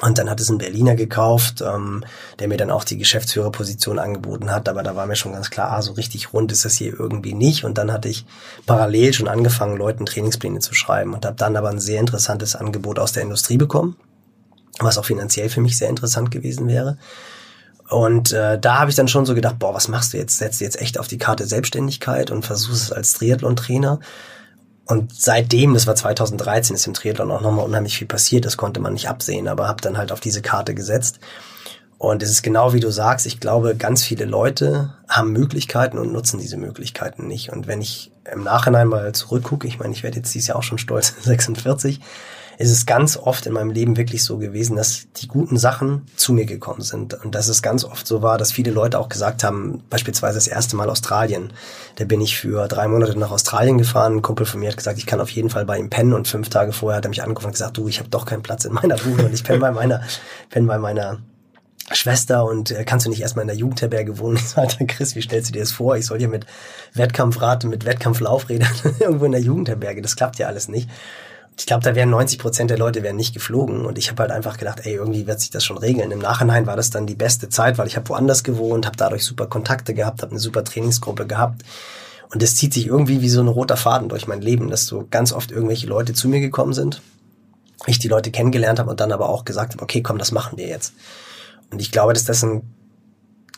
Und dann hat es ein Berliner gekauft, ähm, der mir dann auch die Geschäftsführerposition angeboten hat. Aber da war mir schon ganz klar, ah, so richtig rund ist das hier irgendwie nicht. Und dann hatte ich parallel schon angefangen, Leuten Trainingspläne zu schreiben und habe dann aber ein sehr interessantes Angebot aus der Industrie bekommen, was auch finanziell für mich sehr interessant gewesen wäre. Und äh, da habe ich dann schon so gedacht, boah, was machst du jetzt? Setzt du jetzt echt auf die Karte Selbstständigkeit und versuchst es als Triathlon-Trainer? Und seitdem, das war 2013, ist im Triathlon auch nochmal unheimlich viel passiert. Das konnte man nicht absehen, aber habe dann halt auf diese Karte gesetzt. Und es ist genau wie du sagst, ich glaube, ganz viele Leute haben Möglichkeiten und nutzen diese Möglichkeiten nicht. Und wenn ich im Nachhinein mal zurückgucke, ich meine, ich werde jetzt dieses Jahr auch schon stolz [laughs] 46, ist es ganz oft in meinem Leben wirklich so gewesen, dass die guten Sachen zu mir gekommen sind. Und dass es ganz oft so war, dass viele Leute auch gesagt haben, beispielsweise das erste Mal Australien. Da bin ich für drei Monate nach Australien gefahren. Ein Kumpel von mir hat gesagt, ich kann auf jeden Fall bei ihm pennen. Und fünf Tage vorher hat er mich angerufen und gesagt, du, ich habe doch keinen Platz in meiner Bude und ich penne bei meiner, [laughs] penne bei meiner Schwester und äh, kannst du nicht erstmal in der Jugendherberge wohnen? [laughs] Ich sagte, Chris, wie stellst du dir das vor? Ich soll hier mit Wettkampfrad und mit Wettkampflaufrädern [laughs] irgendwo in der Jugendherberge. Das klappt ja alles nicht ich glaube, da wären 90 Prozent der Leute wären nicht geflogen. Und ich habe halt einfach gedacht, ey, irgendwie wird sich das schon regeln. Im Nachhinein war das dann die beste Zeit, weil ich habe woanders gewohnt, habe dadurch super Kontakte gehabt, habe eine super Trainingsgruppe gehabt. Und es zieht sich irgendwie wie so ein roter Faden durch mein Leben, dass so ganz oft irgendwelche Leute zu mir gekommen sind, ich die Leute kennengelernt habe und dann aber auch gesagt habe, okay, komm, das machen wir jetzt. Und ich glaube, dass das ein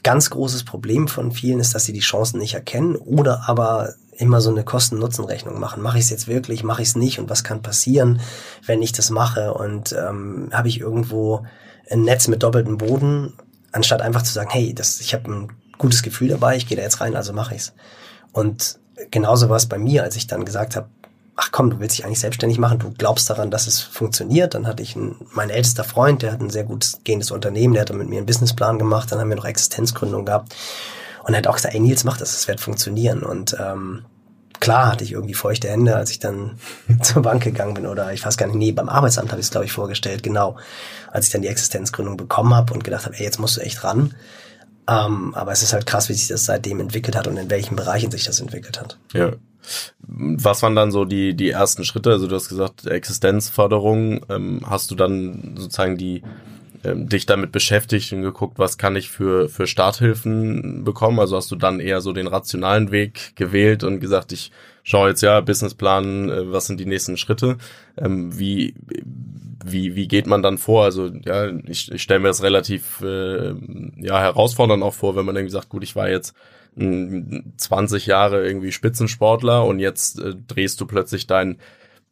ganz großes Problem von vielen ist, dass sie die Chancen nicht erkennen oder aber immer so eine Kosten-Nutzen-Rechnung machen. Mache ich es jetzt wirklich, mache ich es nicht und was kann passieren, wenn ich das mache? Und ähm, habe ich irgendwo ein Netz mit doppeltem Boden, anstatt einfach zu sagen, hey, das, ich habe ein gutes Gefühl dabei, ich gehe da jetzt rein, also mache ich's. Und genauso war es bei mir, als ich dann gesagt habe, ach komm, du willst dich eigentlich selbstständig machen, du glaubst daran, dass es funktioniert. Dann hatte ich einen, mein ältester Freund, der hat ein sehr gut gehendes Unternehmen, der hat dann mit mir einen Businessplan gemacht, dann haben wir noch Existenzgründung gehabt. Und er hat auch gesagt, ey Nils, mach das, es wird funktionieren. Und ähm, klar hatte ich irgendwie feuchte Hände, als ich dann [laughs] zur Bank gegangen bin oder ich weiß gar nicht, nee, beim Arbeitsamt habe ich es, glaube ich, vorgestellt, genau. Als ich dann die Existenzgründung bekommen habe und gedacht habe, ey, jetzt musst du echt ran. Ähm, aber es ist halt krass, wie sich das seitdem entwickelt hat und in welchen Bereichen sich das entwickelt hat. Ja. Was waren dann so die, die ersten Schritte? Also du hast gesagt, Existenzförderung. Ähm, hast du dann sozusagen die ähm, dich damit beschäftigt und geguckt, was kann ich für, für Starthilfen bekommen? Also hast du dann eher so den rationalen Weg gewählt und gesagt, ich schaue jetzt ja, Businessplan, äh, was sind die nächsten Schritte? Ähm, wie, wie, wie geht man dann vor? Also ja, ich, ich stelle mir das relativ äh, ja, herausfordernd auch vor, wenn man irgendwie sagt, gut, ich war jetzt 20 Jahre irgendwie Spitzensportler und jetzt äh, drehst du plötzlich dein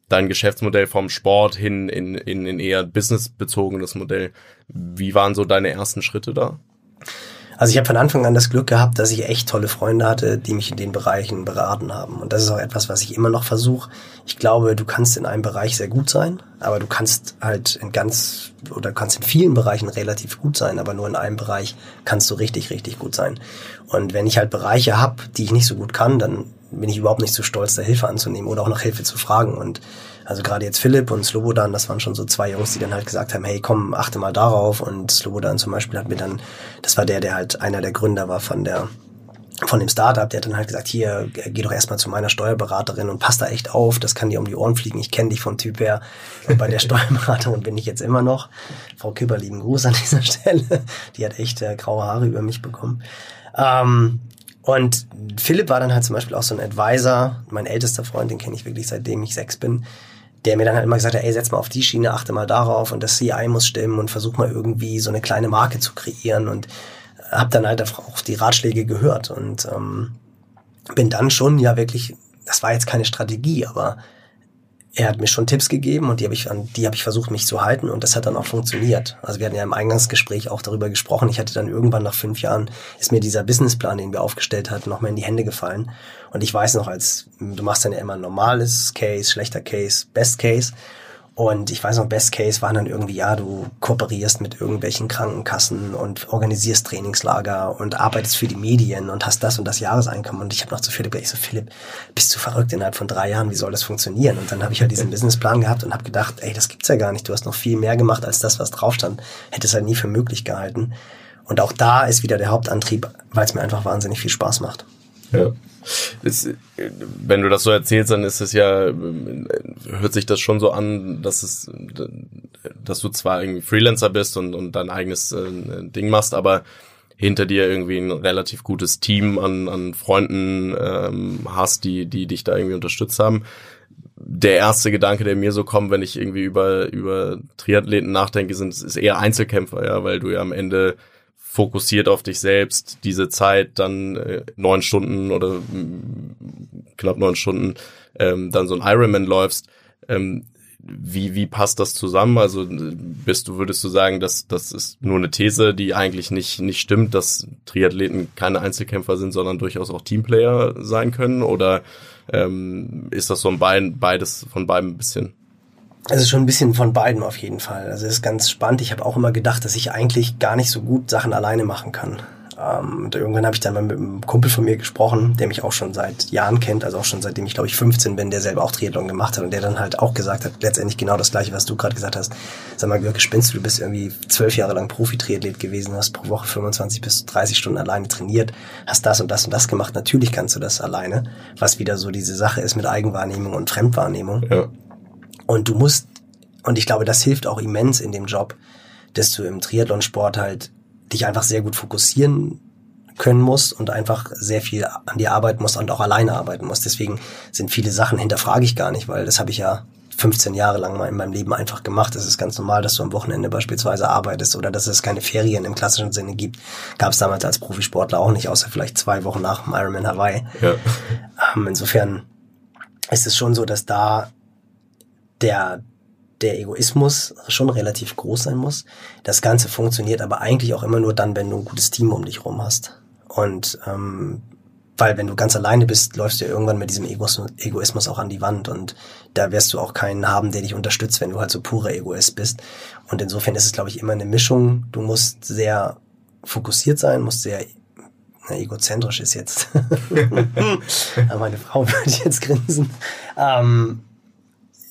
dein Geschäftsmodell vom Sport hin in, in, in eher businessbezogenes Modell. Wie waren so deine ersten Schritte da? Also ich habe von Anfang an das Glück gehabt, dass ich echt tolle Freunde hatte, die mich in den Bereichen beraten haben. Und das ist auch etwas, was ich immer noch versuche. Ich glaube, du kannst in einem Bereich sehr gut sein, aber du kannst halt in ganz oder kannst in vielen Bereichen relativ gut sein, aber nur in einem Bereich kannst du richtig, richtig gut sein. Und wenn ich halt Bereiche habe, die ich nicht so gut kann, dann bin ich überhaupt nicht zu stolz, da Hilfe anzunehmen oder auch nach Hilfe zu fragen. Und also gerade jetzt Philipp und Slobodan, das waren schon so zwei Jungs, die dann halt gesagt haben, hey, komm, achte mal darauf. Und Slobodan zum Beispiel hat mir dann, das war der, der halt einer der Gründer war von der von dem Startup, der hat dann halt gesagt, hier, geh doch erstmal zu meiner Steuerberaterin und pass da echt auf, das kann dir um die Ohren fliegen, ich kenne dich vom Typ her. Und bei der [laughs] Steuerberaterin bin ich jetzt immer noch. Frau Kipper, lieben Gruß an dieser [laughs] Stelle. Die hat echt äh, graue Haare über mich bekommen. Ähm, und Philipp war dann halt zum Beispiel auch so ein Advisor, mein ältester Freund, den kenne ich wirklich seitdem ich sechs bin der mir dann halt immer gesagt hat, ey, setz mal auf die Schiene, achte mal darauf und das CI muss stimmen und versuch mal irgendwie so eine kleine Marke zu kreieren und habe dann halt auch die Ratschläge gehört und ähm, bin dann schon ja wirklich, das war jetzt keine Strategie, aber er hat mir schon Tipps gegeben und die habe ich an die habe ich versucht mich zu halten und das hat dann auch funktioniert. Also wir hatten ja im Eingangsgespräch auch darüber gesprochen. Ich hatte dann irgendwann nach fünf Jahren ist mir dieser Businessplan, den wir aufgestellt hatten, noch mal in die Hände gefallen. Und ich weiß noch, als du machst dann ja immer normales Case, schlechter Case, Best Case und ich weiß noch, Best Case waren dann irgendwie, ja, du kooperierst mit irgendwelchen Krankenkassen und organisierst Trainingslager und arbeitest für die Medien und hast das und das Jahreseinkommen. Und ich habe noch zu Philipp gesagt, ich so, Philipp, bist du verrückt innerhalb von drei Jahren, wie soll das funktionieren? Und dann habe ich halt diesen [laughs] Businessplan gehabt und habe gedacht, ey, das gibt's ja gar nicht. Du hast noch viel mehr gemacht als das, was drauf stand. Hätte es halt nie für möglich gehalten. Und auch da ist wieder der Hauptantrieb, weil es mir einfach wahnsinnig viel Spaß macht. Ja. Das, wenn du das so erzählst, dann ist es ja, hört sich das schon so an, dass es, dass du zwar irgendwie Freelancer bist und, und dein eigenes äh, Ding machst, aber hinter dir irgendwie ein relativ gutes Team an, an Freunden ähm, hast, die, die dich da irgendwie unterstützt haben. Der erste Gedanke, der mir so kommt, wenn ich irgendwie über, über Triathleten nachdenke, sind, ist eher Einzelkämpfer, ja, weil du ja am Ende fokussiert auf dich selbst diese Zeit dann äh, neun Stunden oder mm, knapp neun Stunden ähm, dann so ein Ironman läufst, ähm, wie, wie passt das zusammen? Also bist du, würdest du sagen, dass das ist nur eine These, die eigentlich nicht, nicht stimmt, dass Triathleten keine Einzelkämpfer sind, sondern durchaus auch Teamplayer sein können? Oder ähm, ist das so ein Bein, beides von beidem ein bisschen? Es ist schon ein bisschen von beiden auf jeden Fall. Also es ist ganz spannend. Ich habe auch immer gedacht, dass ich eigentlich gar nicht so gut Sachen alleine machen kann. Ähm, und irgendwann habe ich dann mal mit einem Kumpel von mir gesprochen, der mich auch schon seit Jahren kennt, also auch schon seitdem ich glaube ich 15 bin, der selber auch Triathlon gemacht hat und der dann halt auch gesagt hat, letztendlich genau das gleiche, was du gerade gesagt hast. Sag mal, Görke, spinnst du, du bist irgendwie zwölf Jahre lang Profi-Triathlet gewesen, hast pro Woche 25 bis 30 Stunden alleine trainiert, hast das und das und das gemacht. Natürlich kannst du das alleine, was wieder so diese Sache ist mit Eigenwahrnehmung und Fremdwahrnehmung. Ja. Und du musst, und ich glaube, das hilft auch immens in dem Job, dass du im Triathlonsport halt dich einfach sehr gut fokussieren können musst und einfach sehr viel an dir arbeiten musst und auch alleine arbeiten musst. Deswegen sind viele Sachen hinterfrage ich gar nicht, weil das habe ich ja 15 Jahre lang mal in meinem Leben einfach gemacht. Es ist ganz normal, dass du am Wochenende beispielsweise arbeitest oder dass es keine Ferien im klassischen Sinne gibt. Gab es damals als Profisportler auch nicht, außer vielleicht zwei Wochen nach dem Ironman Hawaii. Ja. Ähm, insofern ist es schon so, dass da der der Egoismus schon relativ groß sein muss. Das Ganze funktioniert aber eigentlich auch immer nur dann, wenn du ein gutes Team um dich rum hast. Und ähm, weil wenn du ganz alleine bist, läufst du ja irgendwann mit diesem Egoismus auch an die Wand und da wirst du auch keinen haben, der dich unterstützt, wenn du halt so purer Egoist bist. Und insofern ist es, glaube ich, immer eine Mischung. Du musst sehr fokussiert sein, musst sehr na, egozentrisch ist jetzt. [laughs] Meine Frau [laughs] würde jetzt grinsen. Ähm,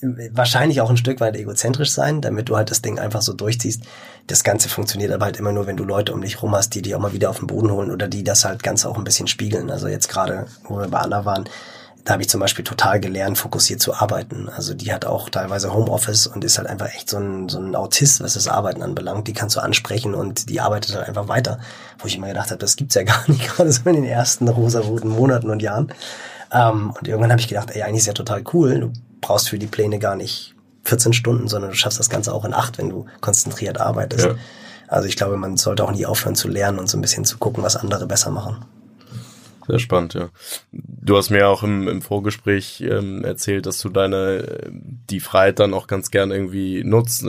wahrscheinlich auch ein Stück weit egozentrisch sein, damit du halt das Ding einfach so durchziehst. Das Ganze funktioniert aber halt immer nur, wenn du Leute um dich rum hast, die dich auch mal wieder auf den Boden holen oder die das halt ganz auch ein bisschen spiegeln. Also jetzt gerade, wo wir bei Anna waren, da habe ich zum Beispiel total gelernt, fokussiert zu arbeiten. Also die hat auch teilweise Homeoffice und ist halt einfach echt so ein, so ein Autist, was das Arbeiten anbelangt. Die kannst du ansprechen und die arbeitet halt einfach weiter. Wo ich immer gedacht habe, das gibt's ja [laughs] gar nicht, gerade so in den ersten rosa-roten Monaten und Jahren. Ähm, und irgendwann habe ich gedacht, ey, eigentlich ist ja total cool. Du brauchst für die Pläne gar nicht 14 Stunden, sondern du schaffst das Ganze auch in acht, wenn du konzentriert arbeitest. Ja. Also ich glaube, man sollte auch nie aufhören zu lernen und so ein bisschen zu gucken, was andere besser machen. Sehr spannend, ja. Du hast mir auch im, im Vorgespräch ähm, erzählt, dass du deine die Freiheit dann auch ganz gern irgendwie nutzt.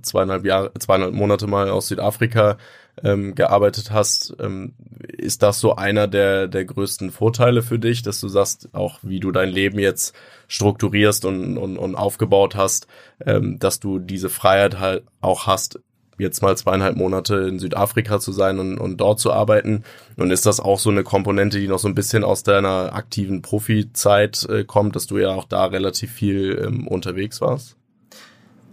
Zweieinhalb Jahre, zweieinhalb Monate mal aus Südafrika ähm, gearbeitet hast. Ähm, ist das so einer der der größten Vorteile für dich, dass du sagst, auch wie du dein Leben jetzt strukturierst und, und, und aufgebaut hast, ähm, dass du diese Freiheit halt auch hast, jetzt mal zweieinhalb Monate in Südafrika zu sein und, und dort zu arbeiten. Und ist das auch so eine Komponente, die noch so ein bisschen aus deiner aktiven Profizeit äh, kommt, dass du ja auch da relativ viel ähm, unterwegs warst?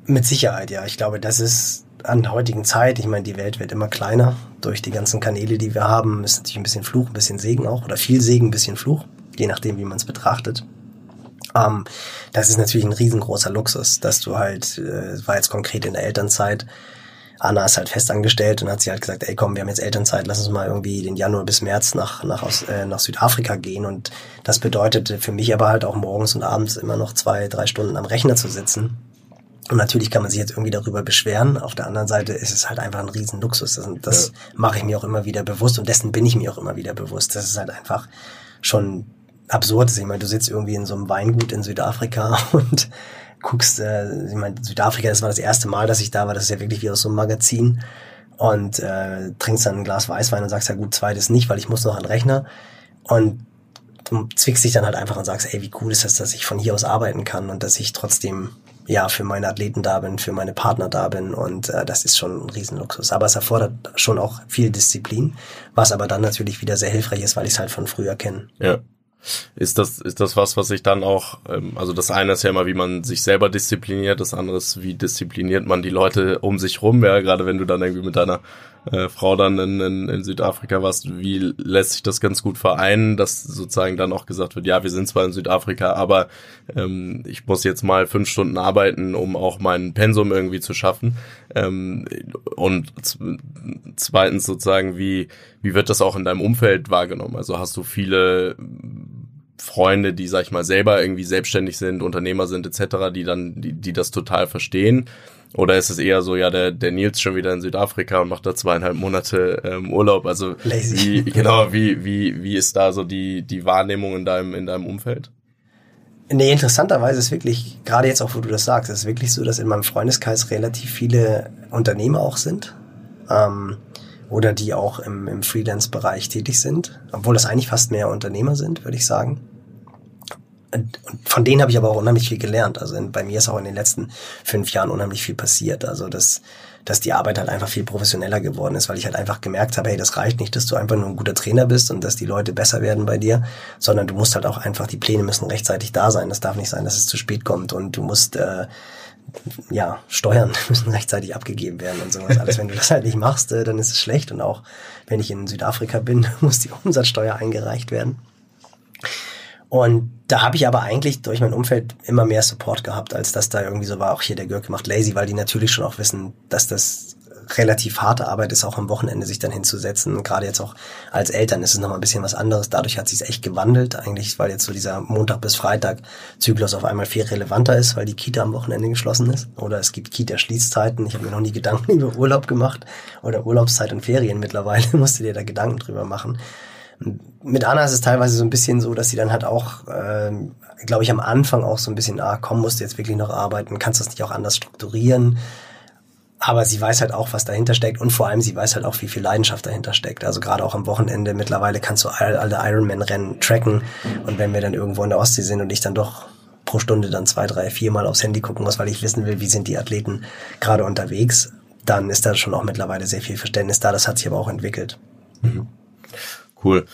Mit Sicherheit, ja. Ich glaube, das ist an der heutigen Zeit, ich meine, die Welt wird immer kleiner durch die ganzen Kanäle, die wir haben. Ist natürlich ein bisschen Fluch, ein bisschen Segen auch. Oder viel Segen, ein bisschen Fluch, je nachdem, wie man es betrachtet. Ähm, das ist natürlich ein riesengroßer Luxus, dass du halt, äh, war jetzt konkret in der Elternzeit, Anna ist halt festangestellt und hat sie halt gesagt, ey komm, wir haben jetzt Elternzeit, lass uns mal irgendwie den Januar bis März nach, nach, aus, äh, nach Südafrika gehen. Und das bedeutete für mich aber halt auch morgens und abends immer noch zwei, drei Stunden am Rechner zu sitzen. Und natürlich kann man sich jetzt irgendwie darüber beschweren. Auf der anderen Seite ist es halt einfach ein Riesenluxus. Das, das ja. mache ich mir auch immer wieder bewusst und dessen bin ich mir auch immer wieder bewusst. Das ist halt einfach schon absurd. Ich meine, du sitzt irgendwie in so einem Weingut in Südafrika [laughs] und guckst, äh, ich meine, Südafrika, das war das erste Mal, dass ich da war, das ist ja wirklich wie aus so einem Magazin und äh, trinkst dann ein Glas Weißwein und sagst ja gut, zweites nicht, weil ich muss noch an den Rechner und du zwickst dich dann halt einfach und sagst, ey, wie cool ist das, dass ich von hier aus arbeiten kann und dass ich trotzdem ja für meine Athleten da bin, für meine Partner da bin und äh, das ist schon ein Riesenluxus. Aber es erfordert schon auch viel Disziplin, was aber dann natürlich wieder sehr hilfreich ist, weil ich es halt von früher kenne. Ja. Ist das, ist das was, was ich dann auch, ähm, also das eine ist ja immer, wie man sich selber diszipliniert, das andere ist, wie diszipliniert man die Leute um sich rum, ja, gerade wenn du dann irgendwie mit deiner äh, Frau dann in, in, in Südafrika warst, wie lässt sich das ganz gut vereinen, dass sozusagen dann auch gesagt wird, ja, wir sind zwar in Südafrika, aber ähm, ich muss jetzt mal fünf Stunden arbeiten, um auch mein Pensum irgendwie zu schaffen. Ähm, und zweitens sozusagen, wie, wie wird das auch in deinem Umfeld wahrgenommen? Also hast du viele Freunde, die, sag ich mal, selber irgendwie selbstständig sind, Unternehmer sind etc., die dann, die, die das total verstehen? Oder ist es eher so, ja, der, der Nils schon wieder in Südafrika und macht da zweieinhalb Monate ähm, Urlaub? Also Lazy. wie, [laughs] genau, wie, wie, wie ist da so die, die Wahrnehmung in deinem, in deinem Umfeld? Nee, interessanterweise ist wirklich, gerade jetzt auch, wo du das sagst, ist wirklich so, dass in meinem Freundeskreis relativ viele Unternehmer auch sind. Ähm, oder die auch im, im Freelance-Bereich tätig sind, obwohl das eigentlich fast mehr Unternehmer sind, würde ich sagen. Und von denen habe ich aber auch unheimlich viel gelernt. Also in, bei mir ist auch in den letzten fünf Jahren unheimlich viel passiert. Also dass, dass die Arbeit halt einfach viel professioneller geworden ist, weil ich halt einfach gemerkt habe, hey, das reicht nicht, dass du einfach nur ein guter Trainer bist und dass die Leute besser werden bei dir, sondern du musst halt auch einfach, die Pläne müssen rechtzeitig da sein. Das darf nicht sein, dass es zu spät kommt und du musst äh, ja, Steuern [laughs] müssen rechtzeitig abgegeben werden und sowas. Alles, wenn du das halt nicht machst, äh, dann ist es schlecht. Und auch wenn ich in Südafrika bin, [laughs] muss die Umsatzsteuer eingereicht werden. Und da habe ich aber eigentlich durch mein Umfeld immer mehr Support gehabt, als dass da irgendwie so war, auch hier der Görke macht lazy, weil die natürlich schon auch wissen, dass das relativ harte Arbeit ist, auch am Wochenende sich dann hinzusetzen. Gerade jetzt auch als Eltern ist es nochmal ein bisschen was anderes. Dadurch hat sich echt gewandelt, eigentlich, weil jetzt so dieser Montag bis Freitag Zyklus auf einmal viel relevanter ist, weil die Kita am Wochenende geschlossen ist. Oder es gibt Kita-Schließzeiten. Ich habe mir noch nie Gedanken [laughs] über Urlaub gemacht oder Urlaubszeit und Ferien mittlerweile. [laughs] Musste dir da Gedanken drüber machen. Mit Anna ist es teilweise so ein bisschen so, dass sie dann halt auch, äh, glaube ich, am Anfang auch so ein bisschen, ah, komm, musst du jetzt wirklich noch arbeiten, kannst du das nicht auch anders strukturieren. Aber sie weiß halt auch, was dahinter steckt und vor allem sie weiß halt auch, wie viel Leidenschaft dahinter steckt. Also gerade auch am Wochenende mittlerweile kannst du alle, Ironman-Rennen tracken und wenn wir dann irgendwo in der Ostsee sind und ich dann doch pro Stunde dann zwei, drei, vier Mal aufs Handy gucken muss, weil ich wissen will, wie sind die Athleten gerade unterwegs, dann ist da schon auch mittlerweile sehr viel Verständnis da. Das hat sich aber auch entwickelt. Mhm. Cool.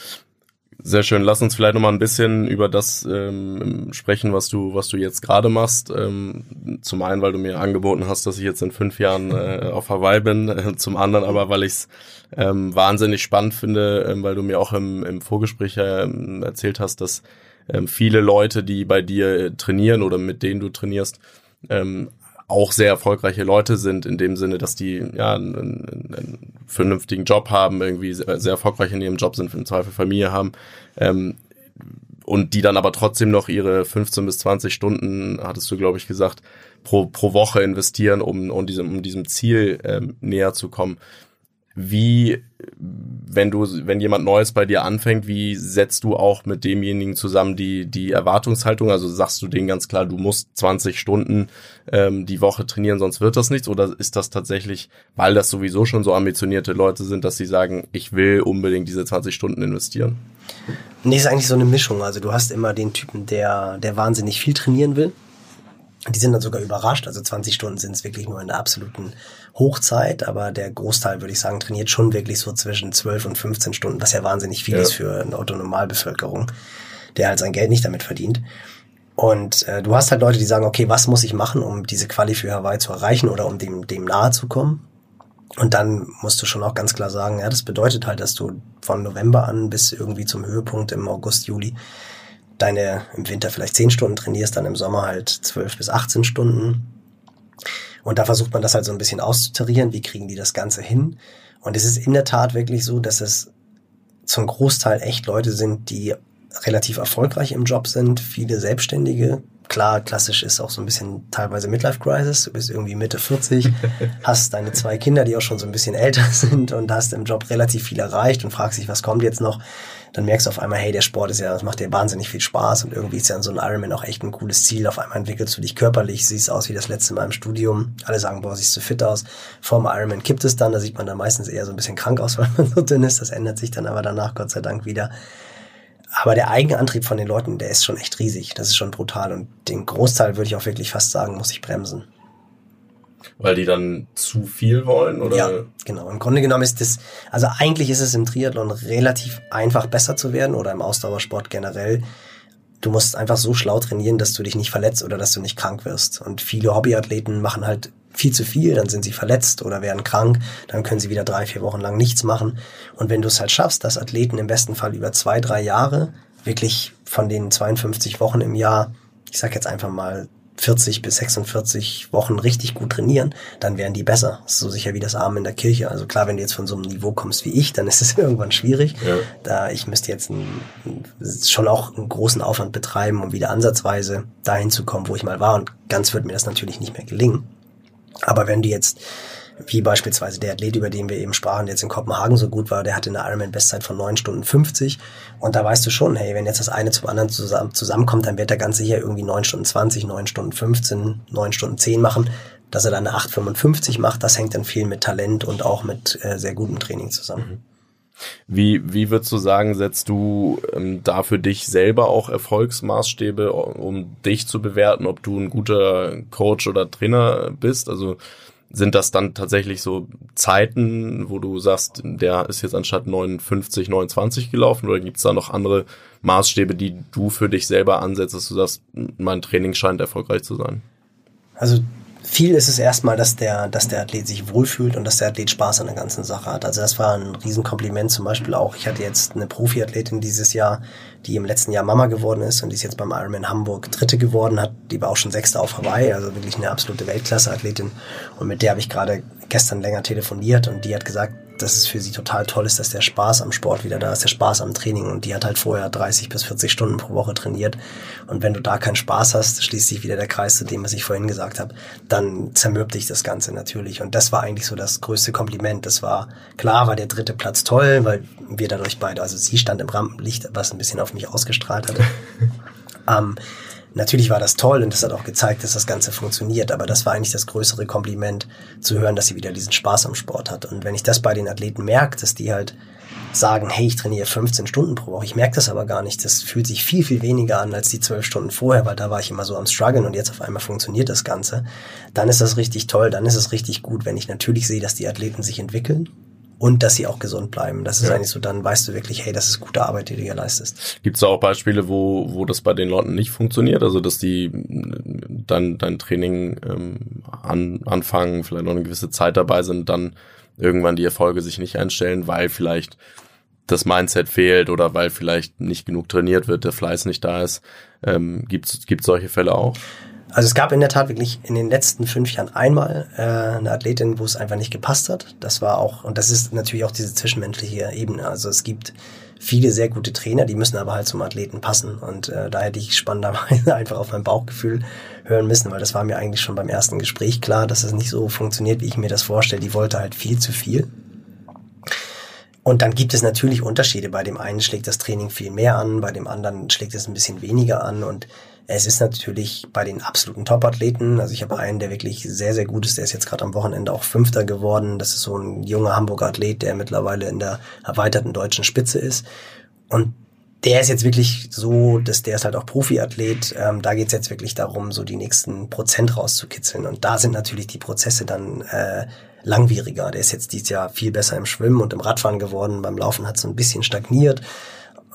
Sehr schön. Lass uns vielleicht noch mal ein bisschen über das ähm, sprechen, was du, was du jetzt gerade machst. Ähm, zum einen, weil du mir angeboten hast, dass ich jetzt in fünf Jahren äh, auf Hawaii bin. [laughs] Zum anderen aber, weil ich es ähm, wahnsinnig spannend finde, ähm, weil du mir auch im, im Vorgespräch ähm, erzählt hast, dass ähm, viele Leute, die bei dir trainieren oder mit denen du trainierst, ähm, auch sehr erfolgreiche Leute sind, in dem Sinne, dass die ja einen, einen vernünftigen Job haben, irgendwie sehr, sehr, erfolgreich in ihrem Job sind, im Zweifel Familie haben. Ähm, und die dann aber trotzdem noch ihre 15 bis 20 Stunden, hattest du, glaube ich, gesagt, pro, pro Woche investieren, um, um, diesem, um diesem Ziel ähm, näher zu kommen wie, wenn du, wenn jemand Neues bei dir anfängt, wie setzt du auch mit demjenigen zusammen die, die Erwartungshaltung? Also sagst du denen ganz klar, du musst 20 Stunden ähm, die Woche trainieren, sonst wird das nichts? Oder ist das tatsächlich, weil das sowieso schon so ambitionierte Leute sind, dass sie sagen, ich will unbedingt diese 20 Stunden investieren? Nee, ist eigentlich so eine Mischung. Also du hast immer den Typen, der, der wahnsinnig viel trainieren will die sind dann sogar überrascht. Also 20 Stunden sind es wirklich nur in der absoluten Hochzeit, aber der Großteil, würde ich sagen, trainiert schon wirklich so zwischen 12 und 15 Stunden, was ja wahnsinnig viel ja. ist für eine Autonomalbevölkerung, der halt sein Geld nicht damit verdient. Und äh, du hast halt Leute, die sagen, okay, was muss ich machen, um diese Quali für Hawaii zu erreichen oder um dem, dem nahe zu kommen? Und dann musst du schon auch ganz klar sagen, ja, das bedeutet halt, dass du von November an bis irgendwie zum Höhepunkt im August, Juli deine im Winter vielleicht 10 Stunden trainierst, dann im Sommer halt 12 bis 18 Stunden. Und da versucht man das halt so ein bisschen auszutarieren, wie kriegen die das Ganze hin. Und es ist in der Tat wirklich so, dass es zum Großteil echt Leute sind, die relativ erfolgreich im Job sind, viele Selbstständige. Klar, klassisch ist auch so ein bisschen teilweise Midlife Crisis. Du bist irgendwie Mitte 40, [laughs] hast deine zwei Kinder, die auch schon so ein bisschen älter [laughs] sind und hast im Job relativ viel erreicht und fragst dich, was kommt jetzt noch? dann merkst du auf einmal, hey, der Sport ist ja, das macht dir wahnsinnig viel Spaß und irgendwie ist ja so ein Ironman auch echt ein cooles Ziel. Auf einmal entwickelst du dich körperlich, siehst aus wie das letzte Mal im Studium. Alle sagen, boah, siehst du fit aus. Vorm Ironman kippt es dann, da sieht man dann meistens eher so ein bisschen krank aus, [laughs] weil man so dünn ist. Das ändert sich dann aber danach, Gott sei Dank, wieder. Aber der Eigenantrieb von den Leuten, der ist schon echt riesig. Das ist schon brutal. Und den Großteil würde ich auch wirklich fast sagen, muss ich bremsen. Weil die dann zu viel wollen, oder? Ja, genau. Im Grunde genommen ist das, also eigentlich ist es im Triathlon relativ einfach besser zu werden oder im Ausdauersport generell. Du musst einfach so schlau trainieren, dass du dich nicht verletzt oder dass du nicht krank wirst. Und viele Hobbyathleten machen halt viel zu viel, dann sind sie verletzt oder werden krank, dann können sie wieder drei, vier Wochen lang nichts machen. Und wenn du es halt schaffst, dass Athleten im besten Fall über zwei, drei Jahre wirklich von den 52 Wochen im Jahr, ich sag jetzt einfach mal 40 bis 46 Wochen richtig gut trainieren, dann wären die besser. So sicher wie das Arm in der Kirche. Also klar, wenn du jetzt von so einem Niveau kommst wie ich, dann ist es [laughs] irgendwann schwierig. Ja. Da ich müsste jetzt ein, schon auch einen großen Aufwand betreiben, um wieder ansatzweise dahin zu kommen, wo ich mal war. Und ganz wird mir das natürlich nicht mehr gelingen. Aber wenn du jetzt wie beispielsweise der Athlet, über den wir eben sprachen, der jetzt in Kopenhagen so gut war, der hatte eine Ironman-Bestzeit von 9 Stunden 50. Und da weißt du schon, hey, wenn jetzt das eine zum anderen zusammen, zusammenkommt, dann wird er ganz sicher irgendwie 9 Stunden 20, 9 Stunden 15, 9 Stunden 10 machen. Dass er dann eine 8,55 macht, das hängt dann viel mit Talent und auch mit äh, sehr gutem Training zusammen. Wie, wie würdest du sagen, setzt du ähm, da für dich selber auch Erfolgsmaßstäbe, um dich zu bewerten, ob du ein guter Coach oder Trainer bist? Also sind das dann tatsächlich so Zeiten, wo du sagst, der ist jetzt anstatt 59, 29 gelaufen oder gibt es da noch andere Maßstäbe, die du für dich selber ansetzt, dass du sagst, mein Training scheint erfolgreich zu sein? Also viel ist es erstmal, dass der, dass der Athlet sich wohlfühlt und dass der Athlet Spaß an der ganzen Sache hat. Also das war ein Riesenkompliment zum Beispiel auch. Ich hatte jetzt eine Profiathletin dieses Jahr, die im letzten Jahr Mama geworden ist und die ist jetzt beim Ironman Hamburg Dritte geworden hat. Die war auch schon Sechste auf Hawaii, also wirklich eine absolute Weltklasse-Athletin. Und mit der habe ich gerade gestern länger telefoniert und die hat gesagt, dass es für sie total toll ist, dass der Spaß am Sport wieder da ist, der Spaß am Training. Und die hat halt vorher 30 bis 40 Stunden pro Woche trainiert. Und wenn du da keinen Spaß hast, schließt sich wieder der Kreis zu dem, was ich vorhin gesagt habe, dann zermürbt dich das Ganze natürlich. Und das war eigentlich so das größte Kompliment. Das war, klar war der dritte Platz toll, weil wir dadurch beide, also sie stand im Rampenlicht, was ein bisschen auf mich ausgestrahlt hatte. [laughs] ähm, Natürlich war das toll und das hat auch gezeigt, dass das Ganze funktioniert, aber das war eigentlich das größere Kompliment, zu hören, dass sie wieder diesen Spaß am Sport hat. Und wenn ich das bei den Athleten merke, dass die halt sagen, hey, ich trainiere 15 Stunden pro Woche, ich merke das aber gar nicht, das fühlt sich viel, viel weniger an als die 12 Stunden vorher, weil da war ich immer so am struggeln und jetzt auf einmal funktioniert das Ganze, dann ist das richtig toll, dann ist es richtig gut, wenn ich natürlich sehe, dass die Athleten sich entwickeln und dass sie auch gesund bleiben. Das ist ja. eigentlich so, dann weißt du wirklich, hey, das ist gute Arbeit, die du hier leistest. Gibt es auch Beispiele, wo, wo das bei den Leuten nicht funktioniert? Also, dass die dann dein Training ähm, an, anfangen, vielleicht noch eine gewisse Zeit dabei sind, dann irgendwann die Erfolge sich nicht einstellen, weil vielleicht das Mindset fehlt oder weil vielleicht nicht genug trainiert wird, der Fleiß nicht da ist. Ähm, Gibt es solche Fälle auch? Also es gab in der Tat wirklich in den letzten fünf Jahren einmal äh, eine Athletin, wo es einfach nicht gepasst hat. Das war auch, und das ist natürlich auch diese zwischenmenschliche Ebene. Also es gibt viele sehr gute Trainer, die müssen aber halt zum Athleten passen. Und äh, da hätte ich spannenderweise [laughs] einfach auf mein Bauchgefühl hören müssen, weil das war mir eigentlich schon beim ersten Gespräch klar, dass es nicht so funktioniert, wie ich mir das vorstelle. Die wollte halt viel zu viel. Und dann gibt es natürlich Unterschiede. Bei dem einen schlägt das Training viel mehr an, bei dem anderen schlägt es ein bisschen weniger an. Und es ist natürlich bei den absoluten Top-Athleten, also ich habe einen, der wirklich sehr, sehr gut ist, der ist jetzt gerade am Wochenende auch Fünfter geworden. Das ist so ein junger Hamburger Athlet, der mittlerweile in der erweiterten deutschen Spitze ist. Und der ist jetzt wirklich so, dass der ist halt auch Profiathlet. Ähm, da geht's jetzt wirklich darum, so die nächsten Prozent rauszukitzeln. Und da sind natürlich die Prozesse dann äh, langwieriger. Der ist jetzt dieses Jahr viel besser im Schwimmen und im Radfahren geworden. Beim Laufen hat es so ein bisschen stagniert.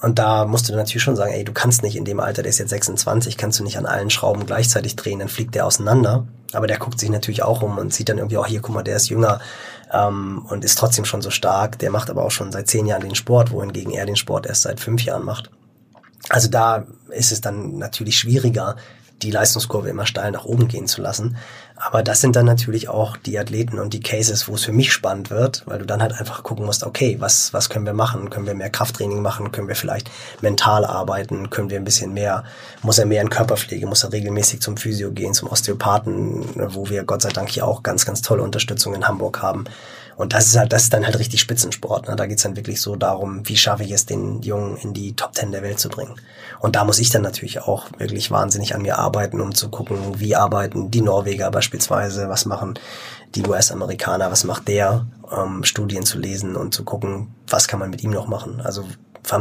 Und da musst du natürlich schon sagen, ey, du kannst nicht in dem Alter, der ist jetzt 26, kannst du nicht an allen Schrauben gleichzeitig drehen, dann fliegt der auseinander. Aber der guckt sich natürlich auch um und sieht dann irgendwie, auch hier, guck mal, der ist jünger ähm, und ist trotzdem schon so stark. Der macht aber auch schon seit zehn Jahren den Sport, wohingegen er den Sport erst seit fünf Jahren macht. Also da ist es dann natürlich schwieriger, die Leistungskurve immer steil nach oben gehen zu lassen. Aber das sind dann natürlich auch die Athleten und die Cases, wo es für mich spannend wird, weil du dann halt einfach gucken musst, okay, was, was können wir machen? Können wir mehr Krafttraining machen? Können wir vielleicht mental arbeiten? Können wir ein bisschen mehr, muss er mehr in Körperpflege? Muss er regelmäßig zum Physio gehen, zum Osteopathen, wo wir Gott sei Dank hier auch ganz, ganz tolle Unterstützung in Hamburg haben. Und das ist halt, das ist dann halt richtig Spitzensport. Ne? Da geht's dann wirklich so darum, wie schaffe ich es, den Jungen in die Top Ten der Welt zu bringen. Und da muss ich dann natürlich auch wirklich wahnsinnig an mir arbeiten, um zu gucken, wie arbeiten die Norweger beispielsweise, was machen die US-Amerikaner, was macht der, ähm, Studien zu lesen und zu gucken, was kann man mit ihm noch machen. Also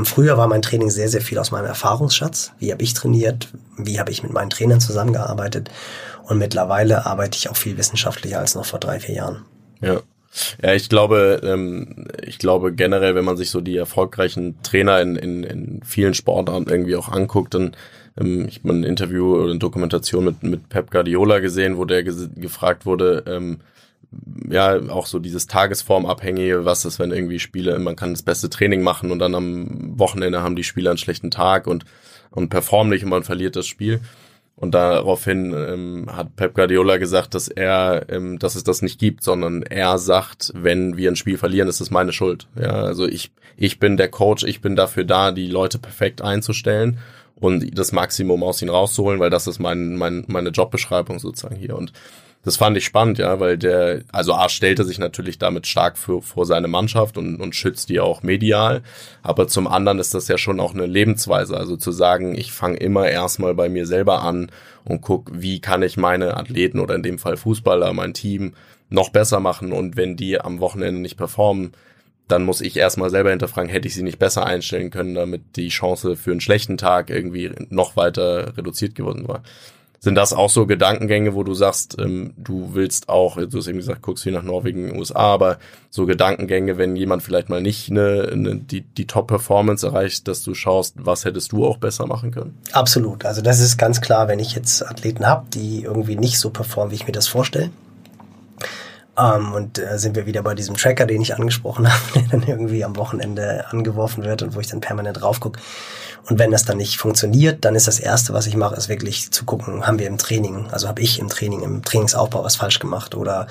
früher war mein Training sehr, sehr viel aus meinem Erfahrungsschatz. Wie habe ich trainiert? Wie habe ich mit meinen Trainern zusammengearbeitet? Und mittlerweile arbeite ich auch viel wissenschaftlicher als noch vor drei, vier Jahren. Ja. Ja, ich glaube, ähm, ich glaube generell, wenn man sich so die erfolgreichen Trainer in, in, in vielen Sportarten irgendwie auch anguckt, dann ähm, ich habe ein Interview oder eine Dokumentation mit, mit Pep Guardiola gesehen, wo der gefragt wurde, ähm, ja, auch so dieses Tagesformabhängige, was ist, wenn irgendwie Spiele, man kann das beste Training machen und dann am Wochenende haben die Spieler einen schlechten Tag und, und performen nicht und man verliert das Spiel. Und daraufhin ähm, hat Pep Guardiola gesagt, dass er, ähm, dass es das nicht gibt, sondern er sagt, wenn wir ein Spiel verlieren, ist es meine Schuld. Ja, also ich, ich bin der Coach, ich bin dafür da, die Leute perfekt einzustellen und das Maximum aus ihnen rauszuholen, weil das ist mein, mein, meine Jobbeschreibung sozusagen hier. Und das fand ich spannend, ja, weil der, also A stellte sich natürlich damit stark für, vor seine Mannschaft und, und schützt die auch medial. Aber zum anderen ist das ja schon auch eine Lebensweise. Also zu sagen, ich fange immer erstmal bei mir selber an und guck, wie kann ich meine Athleten oder in dem Fall Fußballer, mein Team noch besser machen und wenn die am Wochenende nicht performen, dann muss ich erstmal selber hinterfragen, hätte ich sie nicht besser einstellen können, damit die Chance für einen schlechten Tag irgendwie noch weiter reduziert geworden war. Sind das auch so Gedankengänge, wo du sagst, ähm, du willst auch, du hast eben gesagt, guckst viel nach Norwegen, USA, aber so Gedankengänge, wenn jemand vielleicht mal nicht eine, eine, die, die Top-Performance erreicht, dass du schaust, was hättest du auch besser machen können? Absolut. Also das ist ganz klar, wenn ich jetzt Athleten habe, die irgendwie nicht so performen, wie ich mir das vorstelle, ähm, und äh, sind wir wieder bei diesem Tracker, den ich angesprochen [laughs] habe, der dann irgendwie am Wochenende angeworfen wird und wo ich dann permanent drauf gucke. Und wenn das dann nicht funktioniert, dann ist das Erste, was ich mache, ist wirklich zu gucken, haben wir im Training, also habe ich im Training, im Trainingsaufbau was falsch gemacht oder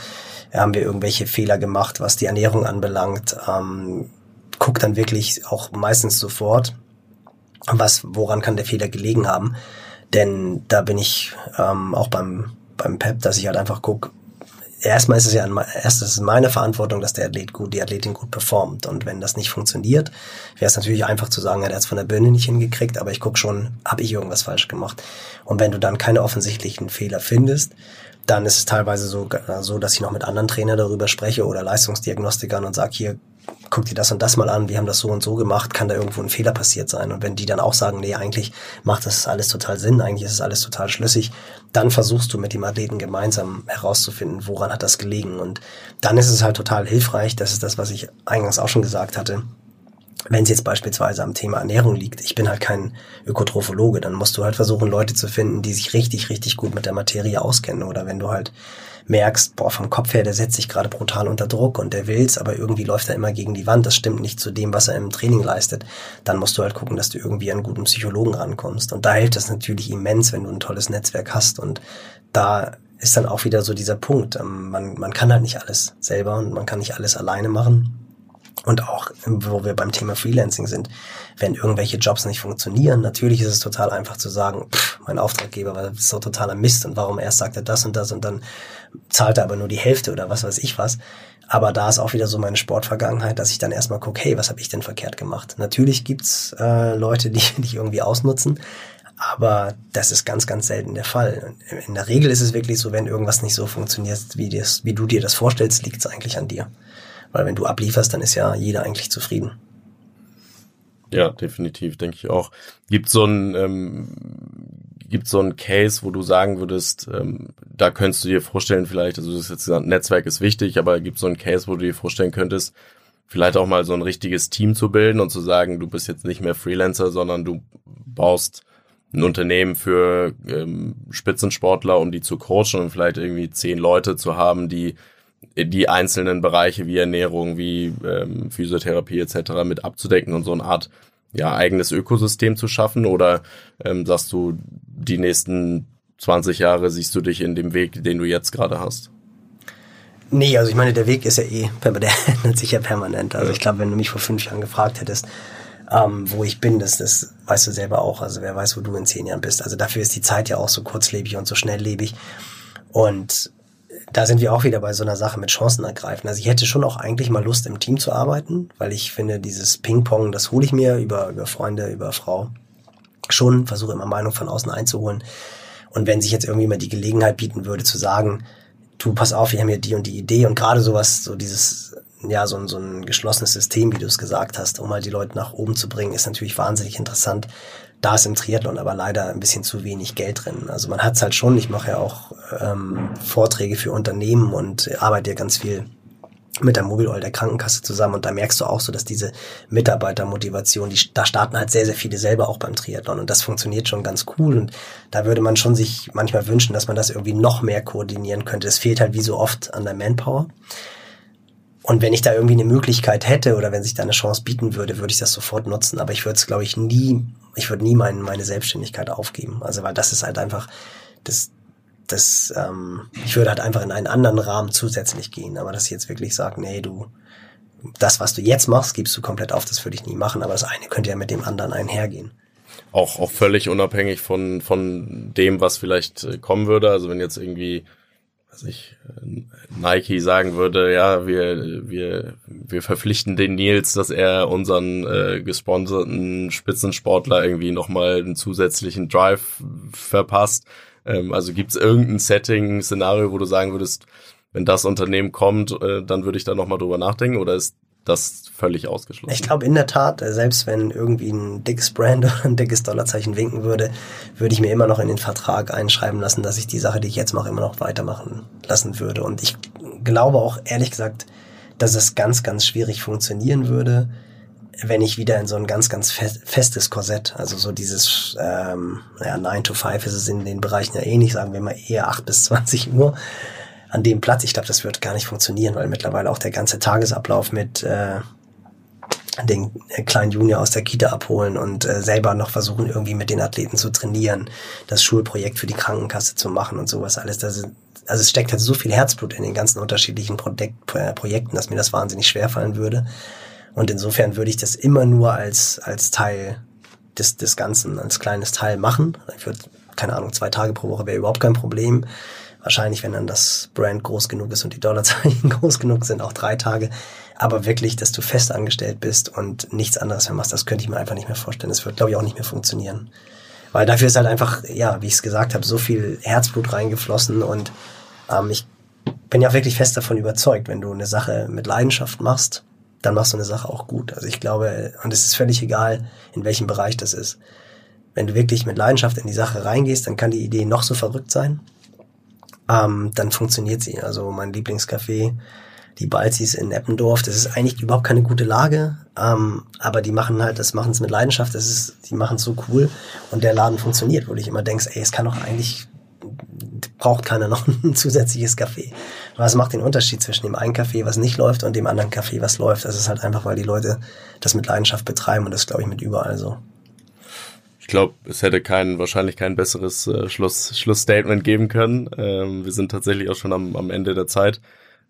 haben wir irgendwelche Fehler gemacht, was die Ernährung anbelangt. Ähm, guck dann wirklich auch meistens sofort, was, woran kann der Fehler gelegen haben. Denn da bin ich ähm, auch beim, beim PEP, dass ich halt einfach guck erstmal ist es ja erst ist es meine Verantwortung, dass der Athlet gut, die Athletin gut performt. Und wenn das nicht funktioniert, wäre es natürlich einfach zu sagen, ja, der hat es von der Bühne nicht hingekriegt, aber ich guck schon, habe ich irgendwas falsch gemacht. Und wenn du dann keine offensichtlichen Fehler findest, dann ist es teilweise so, so dass ich noch mit anderen Trainern darüber spreche oder Leistungsdiagnostikern und sage, hier, guck dir das und das mal an, wir haben das so und so gemacht, kann da irgendwo ein Fehler passiert sein. Und wenn die dann auch sagen, nee, eigentlich macht das alles total Sinn, eigentlich ist es alles total schlüssig, dann versuchst du mit dem Athleten gemeinsam herauszufinden, woran hat das gelegen. Und dann ist es halt total hilfreich, das ist das, was ich eingangs auch schon gesagt hatte, wenn es jetzt beispielsweise am Thema Ernährung liegt, ich bin halt kein Ökotrophologe, dann musst du halt versuchen, Leute zu finden, die sich richtig, richtig gut mit der Materie auskennen. Oder wenn du halt merkst, boah, vom Kopf her, der setzt sich gerade brutal unter Druck und der will's, aber irgendwie läuft er immer gegen die Wand, das stimmt nicht zu dem, was er im Training leistet, dann musst du halt gucken, dass du irgendwie an einen guten Psychologen rankommst. Und da hilft es natürlich immens, wenn du ein tolles Netzwerk hast. Und da ist dann auch wieder so dieser Punkt. Ähm, man, man kann halt nicht alles selber und man kann nicht alles alleine machen. Und auch, wo wir beim Thema Freelancing sind, wenn irgendwelche Jobs nicht funktionieren, natürlich ist es total einfach zu sagen, pff, mein Auftraggeber war so totaler Mist und warum erst sagt er das und das und dann zahlt er aber nur die Hälfte oder was weiß ich was. Aber da ist auch wieder so meine Sportvergangenheit, dass ich dann erstmal gucke, hey, was habe ich denn verkehrt gemacht? Natürlich gibt's äh, Leute, die [laughs] dich irgendwie ausnutzen, aber das ist ganz, ganz selten der Fall. In der Regel ist es wirklich so, wenn irgendwas nicht so funktioniert, wie, das, wie du dir das vorstellst, liegt es eigentlich an dir. Weil wenn du ablieferst, dann ist ja jeder eigentlich zufrieden. Ja, definitiv, denke ich auch. Gibt so ein ähm, gibt so ein Case, wo du sagen würdest, ähm, da könntest du dir vorstellen, vielleicht, also das ist jetzt gesagt, Netzwerk ist wichtig, aber gibt so ein Case, wo du dir vorstellen könntest, vielleicht auch mal so ein richtiges Team zu bilden und zu sagen, du bist jetzt nicht mehr Freelancer, sondern du baust ein Unternehmen für ähm, Spitzensportler, um die zu coachen und vielleicht irgendwie zehn Leute zu haben, die die einzelnen Bereiche wie Ernährung, wie ähm, Physiotherapie etc. mit abzudecken und so eine Art ja eigenes Ökosystem zu schaffen? Oder ähm, sagst du, die nächsten 20 Jahre siehst du dich in dem Weg, den du jetzt gerade hast? Nee, also ich meine, der Weg ist ja eh, [laughs] der ändert sich ja permanent. Also ja. ich glaube, wenn du mich vor fünf Jahren gefragt hättest, ähm, wo ich bin, das, das weißt du selber auch. Also wer weiß, wo du in zehn Jahren bist. Also dafür ist die Zeit ja auch so kurzlebig und so schnelllebig. Und da sind wir auch wieder bei so einer Sache mit Chancen ergreifen. Also ich hätte schon auch eigentlich mal Lust, im Team zu arbeiten, weil ich finde, dieses Ping-Pong, das hole ich mir über, über Freunde, über Frau schon, versuche immer Meinung von außen einzuholen. Und wenn sich jetzt irgendwie mal die Gelegenheit bieten würde, zu sagen, du, pass auf, wir haben hier die und die Idee und gerade sowas, so dieses, ja, so ein, so ein geschlossenes System, wie du es gesagt hast, um mal die Leute nach oben zu bringen, ist natürlich wahnsinnig interessant. Da ist im Triathlon aber leider ein bisschen zu wenig Geld drin. Also man hat es halt schon, ich mache ja auch ähm, Vorträge für Unternehmen und arbeite ja ganz viel mit der Mobile Oil der Krankenkasse zusammen und da merkst du auch so, dass diese Mitarbeitermotivation, die, da starten halt sehr, sehr viele selber auch beim Triathlon und das funktioniert schon ganz cool und da würde man schon sich manchmal wünschen, dass man das irgendwie noch mehr koordinieren könnte. Es fehlt halt wie so oft an der Manpower. Und wenn ich da irgendwie eine Möglichkeit hätte oder wenn sich da eine Chance bieten würde, würde ich das sofort nutzen. Aber ich würde es, glaube ich, nie, ich würde nie mein, meine Selbstständigkeit aufgeben. Also weil das ist halt einfach, das, das, ähm, ich würde halt einfach in einen anderen Rahmen zusätzlich gehen. Aber dass ich jetzt wirklich sage, nee, du, das, was du jetzt machst, gibst du komplett auf, das würde ich nie machen. Aber das eine könnte ja mit dem anderen einhergehen. Auch, auch völlig unabhängig von, von dem, was vielleicht äh, kommen würde. Also wenn jetzt irgendwie was ich, Nike sagen würde, ja, wir, wir, wir verpflichten den Nils, dass er unseren äh, gesponserten Spitzensportler irgendwie nochmal einen zusätzlichen Drive verpasst. Ähm, also gibt es irgendein Setting, Szenario, wo du sagen würdest, wenn das Unternehmen kommt, äh, dann würde ich da nochmal drüber nachdenken oder ist das völlig ausgeschlossen. Ich glaube in der Tat, äh, selbst wenn irgendwie ein dickes Brand [laughs] oder ein dickes Dollarzeichen winken würde, würde ich mir immer noch in den Vertrag einschreiben lassen, dass ich die Sache, die ich jetzt mache, immer noch weitermachen lassen würde. Und ich glaube auch ehrlich gesagt, dass es ganz, ganz schwierig funktionieren würde, wenn ich wieder in so ein ganz, ganz festes Korsett, also so dieses ähm, ja, 9 to 5 ist es in den Bereichen ja eh nicht, sagen wir mal eher 8 bis 20 Uhr an dem Platz. Ich glaube, das wird gar nicht funktionieren, weil mittlerweile auch der ganze Tagesablauf mit äh, den kleinen Junior aus der Kita abholen und äh, selber noch versuchen, irgendwie mit den Athleten zu trainieren, das Schulprojekt für die Krankenkasse zu machen und sowas alles. Das ist, also es steckt halt so viel Herzblut in den ganzen unterschiedlichen Projek äh, Projekten, dass mir das wahnsinnig schwer fallen würde. Und insofern würde ich das immer nur als, als Teil des, des Ganzen, als kleines Teil machen. Ich würde, keine Ahnung, zwei Tage pro Woche wäre überhaupt kein Problem. Wahrscheinlich, wenn dann das Brand groß genug ist und die Dollarzeichen [laughs] groß genug sind, auch drei Tage. Aber wirklich, dass du fest angestellt bist und nichts anderes mehr machst, das könnte ich mir einfach nicht mehr vorstellen. Das wird, glaube ich, auch nicht mehr funktionieren. Weil dafür ist halt einfach, ja, wie ich es gesagt habe, so viel Herzblut reingeflossen und ähm, ich bin ja wirklich fest davon überzeugt, wenn du eine Sache mit Leidenschaft machst, dann machst du eine Sache auch gut. Also ich glaube, und es ist völlig egal, in welchem Bereich das ist. Wenn du wirklich mit Leidenschaft in die Sache reingehst, dann kann die Idee noch so verrückt sein. Ähm, dann funktioniert sie. Also mein Lieblingscafé, die Balzis in Eppendorf, das ist eigentlich überhaupt keine gute Lage, ähm, aber die machen halt, das machen es mit Leidenschaft, das ist, die machen es so cool und der Laden funktioniert, wo du immer denkst, ey, es kann doch eigentlich braucht keiner noch [laughs] ein zusätzliches Kaffee. Was macht den Unterschied zwischen dem einen Kaffee, was nicht läuft, und dem anderen Kaffee, was läuft? Das ist halt einfach, weil die Leute das mit Leidenschaft betreiben und das glaube ich mit überall so. Ich glaube, es hätte kein, wahrscheinlich kein besseres äh, Schluss, Schlussstatement geben können. Ähm, wir sind tatsächlich auch schon am, am Ende der Zeit.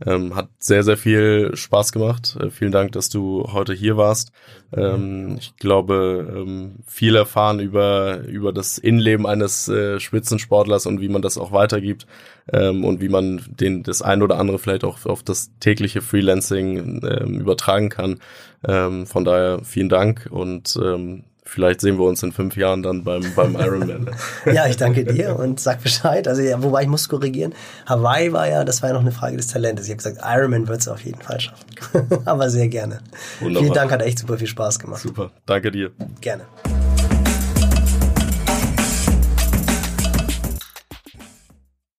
Ähm, hat sehr, sehr viel Spaß gemacht. Äh, vielen Dank, dass du heute hier warst. Ähm, ich glaube, ähm, viel erfahren über, über das Innenleben eines äh, Spitzensportlers und wie man das auch weitergibt ähm, und wie man den, das ein oder andere vielleicht auch auf das tägliche Freelancing ähm, übertragen kann. Ähm, von daher vielen Dank und vielleicht sehen wir uns in fünf Jahren dann beim, beim Ironman. [laughs] ja, ich danke dir und sag Bescheid. Also ja, wobei ich muss korrigieren. Hawaii war ja, das war ja noch eine Frage des Talentes. Ich habe gesagt, Ironman wird es auf jeden Fall schaffen. [laughs] Aber sehr gerne. Wunderbar. Vielen Dank, hat echt super viel Spaß gemacht. Super, danke dir. Gerne.